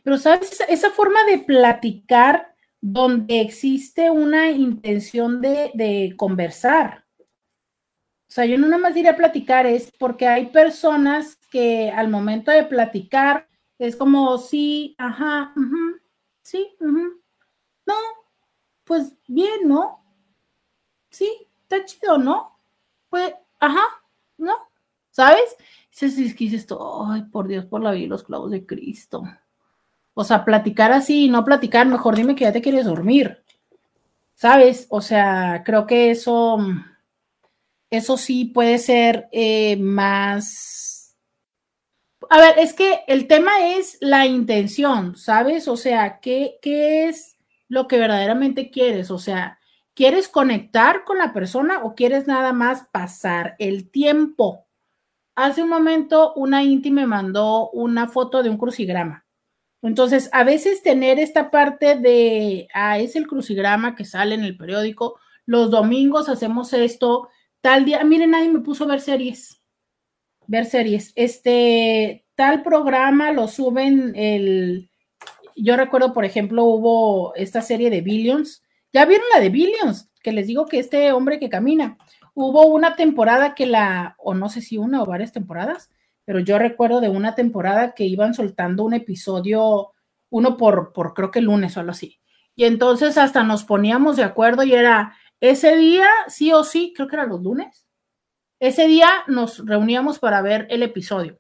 Pero, ¿sabes? Esa, forma de platicar donde existe una intención de, de, conversar. O sea, yo no nada más diría platicar, es porque hay personas que al momento de platicar es como, sí, ajá, sí, no, pues bien, ¿no? Sí, está chido, ¿no? Pues ajá, ¿no? ¿Sabes? Dices, dices esto, ay, por Dios, por la vida y los clavos de Cristo. O sea, platicar así, no platicar, mejor dime que ya te quieres dormir. ¿Sabes? O sea, creo que eso, eso sí puede ser eh, más. A ver, es que el tema es la intención, ¿sabes? O sea, ¿qué, qué es lo que verdaderamente quieres? O sea, ¿Quieres conectar con la persona o quieres nada más pasar el tiempo? Hace un momento una Inti me mandó una foto de un crucigrama. Entonces, a veces tener esta parte de, ah, es el crucigrama que sale en el periódico, los domingos hacemos esto, tal día, miren, nadie me puso a ver series, ver series, este, tal programa lo suben el, yo recuerdo, por ejemplo, hubo esta serie de Billions, ya vieron la de Billions, que les digo que este hombre que camina, hubo una temporada que la, o no sé si una o varias temporadas, pero yo recuerdo de una temporada que iban soltando un episodio, uno por, por creo que lunes o algo así. Y entonces hasta nos poníamos de acuerdo y era ese día, sí o sí, creo que era los lunes. Ese día nos reuníamos para ver el episodio.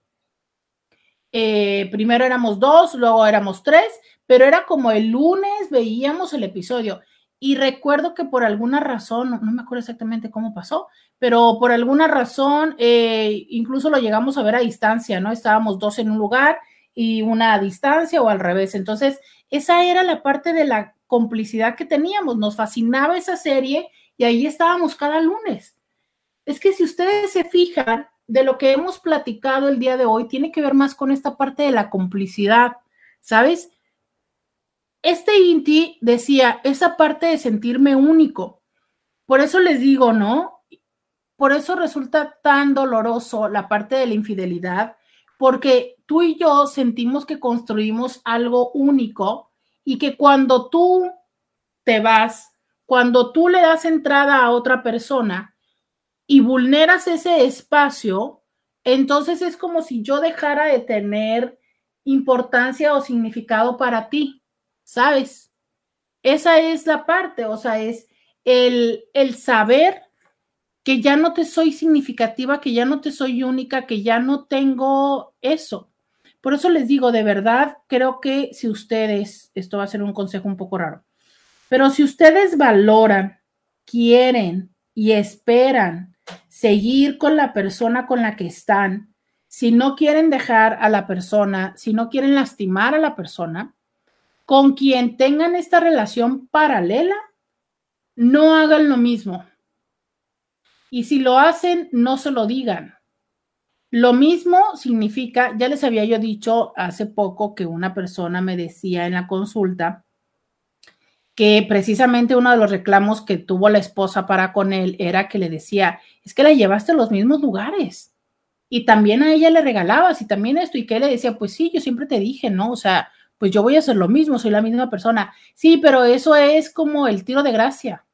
Eh, primero éramos dos, luego éramos tres, pero era como el lunes veíamos el episodio. Y recuerdo que por alguna razón, no, me acuerdo exactamente cómo pasó, pero por alguna razón, eh, incluso lo llegamos a ver a distancia, ¿no? Estábamos dos en un lugar y una a distancia o al revés. Entonces, esa era la parte de la complicidad que teníamos. Nos fascinaba esa serie y ahí estábamos cada lunes. Es que si ustedes se fijan, de lo que hemos platicado el día de hoy, tiene que ver más con esta parte de la complicidad, ¿sabes? Este Inti decía esa parte de sentirme único. Por eso les digo, ¿no? Por eso resulta tan doloroso la parte de la infidelidad, porque tú y yo sentimos que construimos algo único y que cuando tú te vas, cuando tú le das entrada a otra persona y vulneras ese espacio, entonces es como si yo dejara de tener importancia o significado para ti. ¿Sabes? Esa es la parte, o sea, es el, el saber que ya no te soy significativa, que ya no te soy única, que ya no tengo eso. Por eso les digo, de verdad, creo que si ustedes, esto va a ser un consejo un poco raro, pero si ustedes valoran, quieren y esperan seguir con la persona con la que están, si no quieren dejar a la persona, si no quieren lastimar a la persona, con quien tengan esta relación paralela, no hagan lo mismo. Y si lo hacen, no se lo digan. Lo mismo significa, ya les había yo dicho hace poco que una persona me decía en la consulta que precisamente uno de los reclamos que tuvo la esposa para con él era que le decía, es que la llevaste a los mismos lugares y también a ella le regalabas y también esto y que le decía, pues sí, yo siempre te dije, ¿no? O sea, pues yo voy a hacer lo mismo, soy la misma persona. Sí, pero eso es como el tiro de gracia.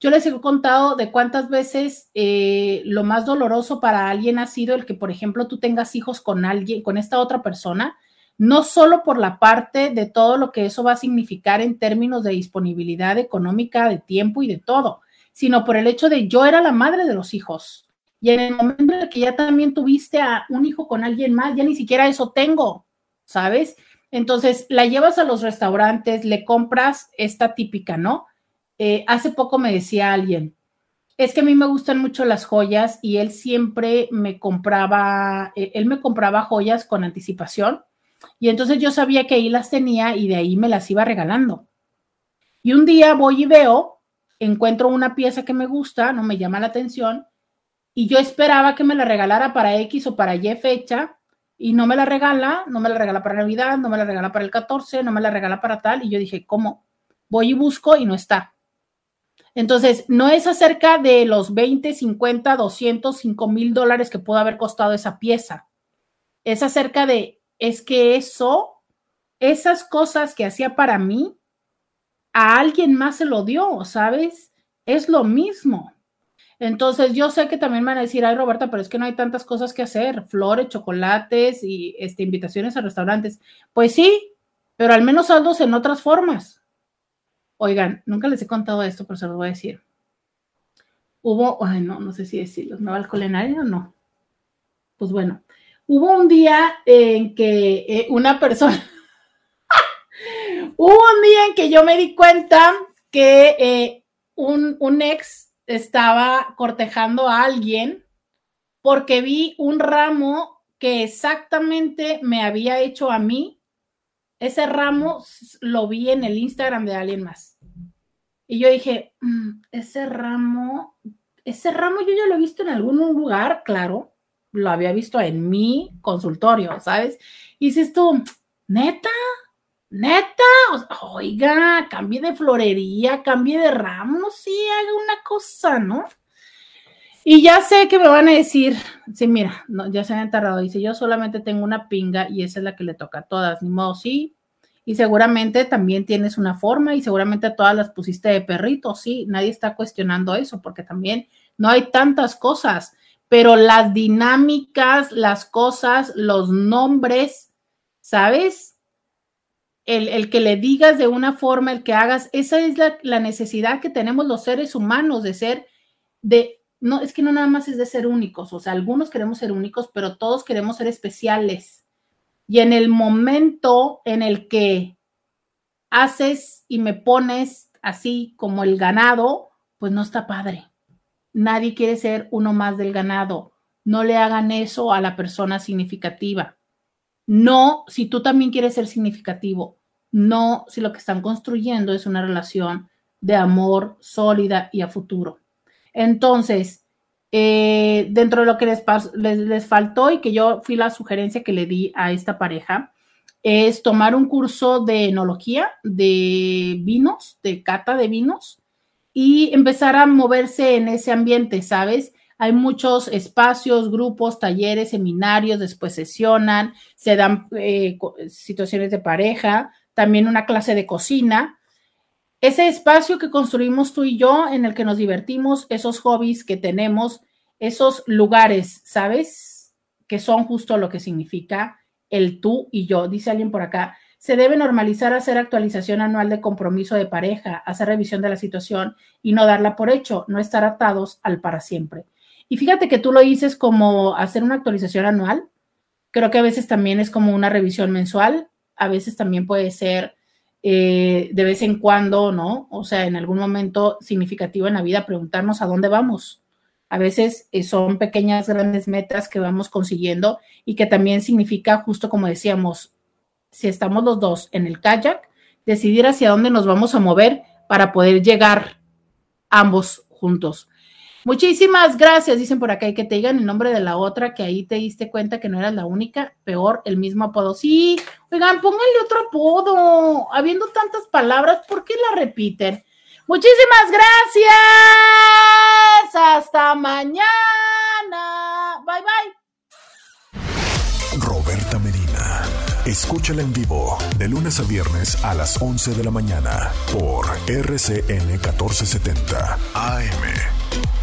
Yo les he contado de cuántas veces eh, lo más doloroso para alguien ha sido el que, por ejemplo, tú tengas hijos con alguien, con esta otra persona, no solo por la parte de todo lo que eso va a significar en términos de disponibilidad económica, de tiempo y de todo, sino por el hecho de yo era la madre de los hijos. Y en el momento en el que ya también tuviste a un hijo con alguien más, ya ni siquiera eso tengo, ¿sabes? Entonces, la llevas a los restaurantes, le compras esta típica, ¿no? Eh, hace poco me decía alguien, es que a mí me gustan mucho las joyas y él siempre me compraba, eh, él me compraba joyas con anticipación y entonces yo sabía que ahí las tenía y de ahí me las iba regalando. Y un día voy y veo, encuentro una pieza que me gusta, no me llama la atención y yo esperaba que me la regalara para X o para Y fecha y no me la regala, no me la regala para Navidad, no me la regala para el 14, no me la regala para tal. Y yo dije, ¿cómo? Voy y busco y no está. Entonces, no es acerca de los 20, 50, 200, 5 mil dólares que pudo haber costado esa pieza. Es acerca de, es que eso, esas cosas que hacía para mí, a alguien más se lo dio, ¿sabes? Es lo mismo. Entonces, yo sé que también van a decir, ay, Roberta, pero es que no hay tantas cosas que hacer, flores, chocolates y este, invitaciones a restaurantes. Pues sí, pero al menos saldos en otras formas. Oigan, nunca les he contado esto, pero se los voy a decir. Hubo, ay, no, no sé si decirlo, ¿no alcohol en o no? Pues bueno, hubo un día en que eh, una persona, hubo un día en que yo me di cuenta que eh, un, un ex estaba cortejando a alguien porque vi un ramo que exactamente me había hecho a mí. Ese ramo lo vi en el Instagram de alguien más. Y yo dije, mm, ese ramo, ese ramo yo ya lo he visto en algún lugar, claro, lo había visto en mi consultorio, ¿sabes? Y dices tú, neta, Neta, oiga, cambie de florería, cambie de ramo, sí, haga una cosa, ¿no? Y ya sé que me van a decir, sí, mira, no, ya se han enterrado, dice, yo solamente tengo una pinga y esa es la que le toca a todas, ni modo, sí. Y seguramente también tienes una forma y seguramente todas las pusiste de perrito, sí, nadie está cuestionando eso porque también no hay tantas cosas, pero las dinámicas, las cosas, los nombres, ¿sabes? El, que le digas de una forma, el que hagas, esa es la, necesidad que tenemos los seres humanos de ser, de, no, es que no nada más es de ser únicos, o sea, algunos queremos ser únicos, pero todos queremos ser especiales. Y en el momento en el que haces y me pones así como el ganado, pues no está padre. Nadie quiere ser uno más del ganado. No le hagan eso a la persona significativa. No, si tú también quieres ser significativo, no si lo que están construyendo es una relación de amor sólida y a futuro. Entonces, eh, dentro de lo que les, les, faltó y que yo fui la sugerencia que le di a esta pareja, es tomar un curso de enología, de vinos, de cata de vinos, y empezar a moverse en ese ambiente, ¿sabes? Hay muchos espacios, grupos, talleres, seminarios, después sesionan, se dan eh, situaciones de pareja, también una clase de cocina. Ese espacio que construimos tú y yo, en el que nos divertimos, esos hobbies que tenemos, esos lugares, ¿sabes? Que son justo lo que significa el tú y yo. Dice alguien por acá, se debe normalizar hacer actualización anual de compromiso de pareja, hacer revisión de la situación y no darla por hecho, no estar atados al para siempre. Y fíjate que tú lo dices como hacer una actualización anual. Creo que a veces también es como una revisión mensual a veces también puede ser eh, de vez en cuando, ¿no? O sea, en algún momento significativo en la vida, preguntarnos a dónde vamos. A veces eh, son pequeñas, grandes metas que vamos consiguiendo y que también significa, justo como decíamos, si estamos los dos en el kayak, decidir hacia dónde nos vamos a mover para poder llegar ambos juntos. Muchísimas gracias, dicen por acá, y que te digan el nombre de la otra, que ahí te diste cuenta que no eras la única, peor, el mismo apodo. Sí, oigan, pónganle otro apodo. Habiendo tantas palabras, ¿por qué la repiten? Muchísimas gracias. Hasta mañana. Bye bye. Roberta Medina. Escúchala en vivo de lunes a viernes a las 11 de la mañana por RCN 1470 AM.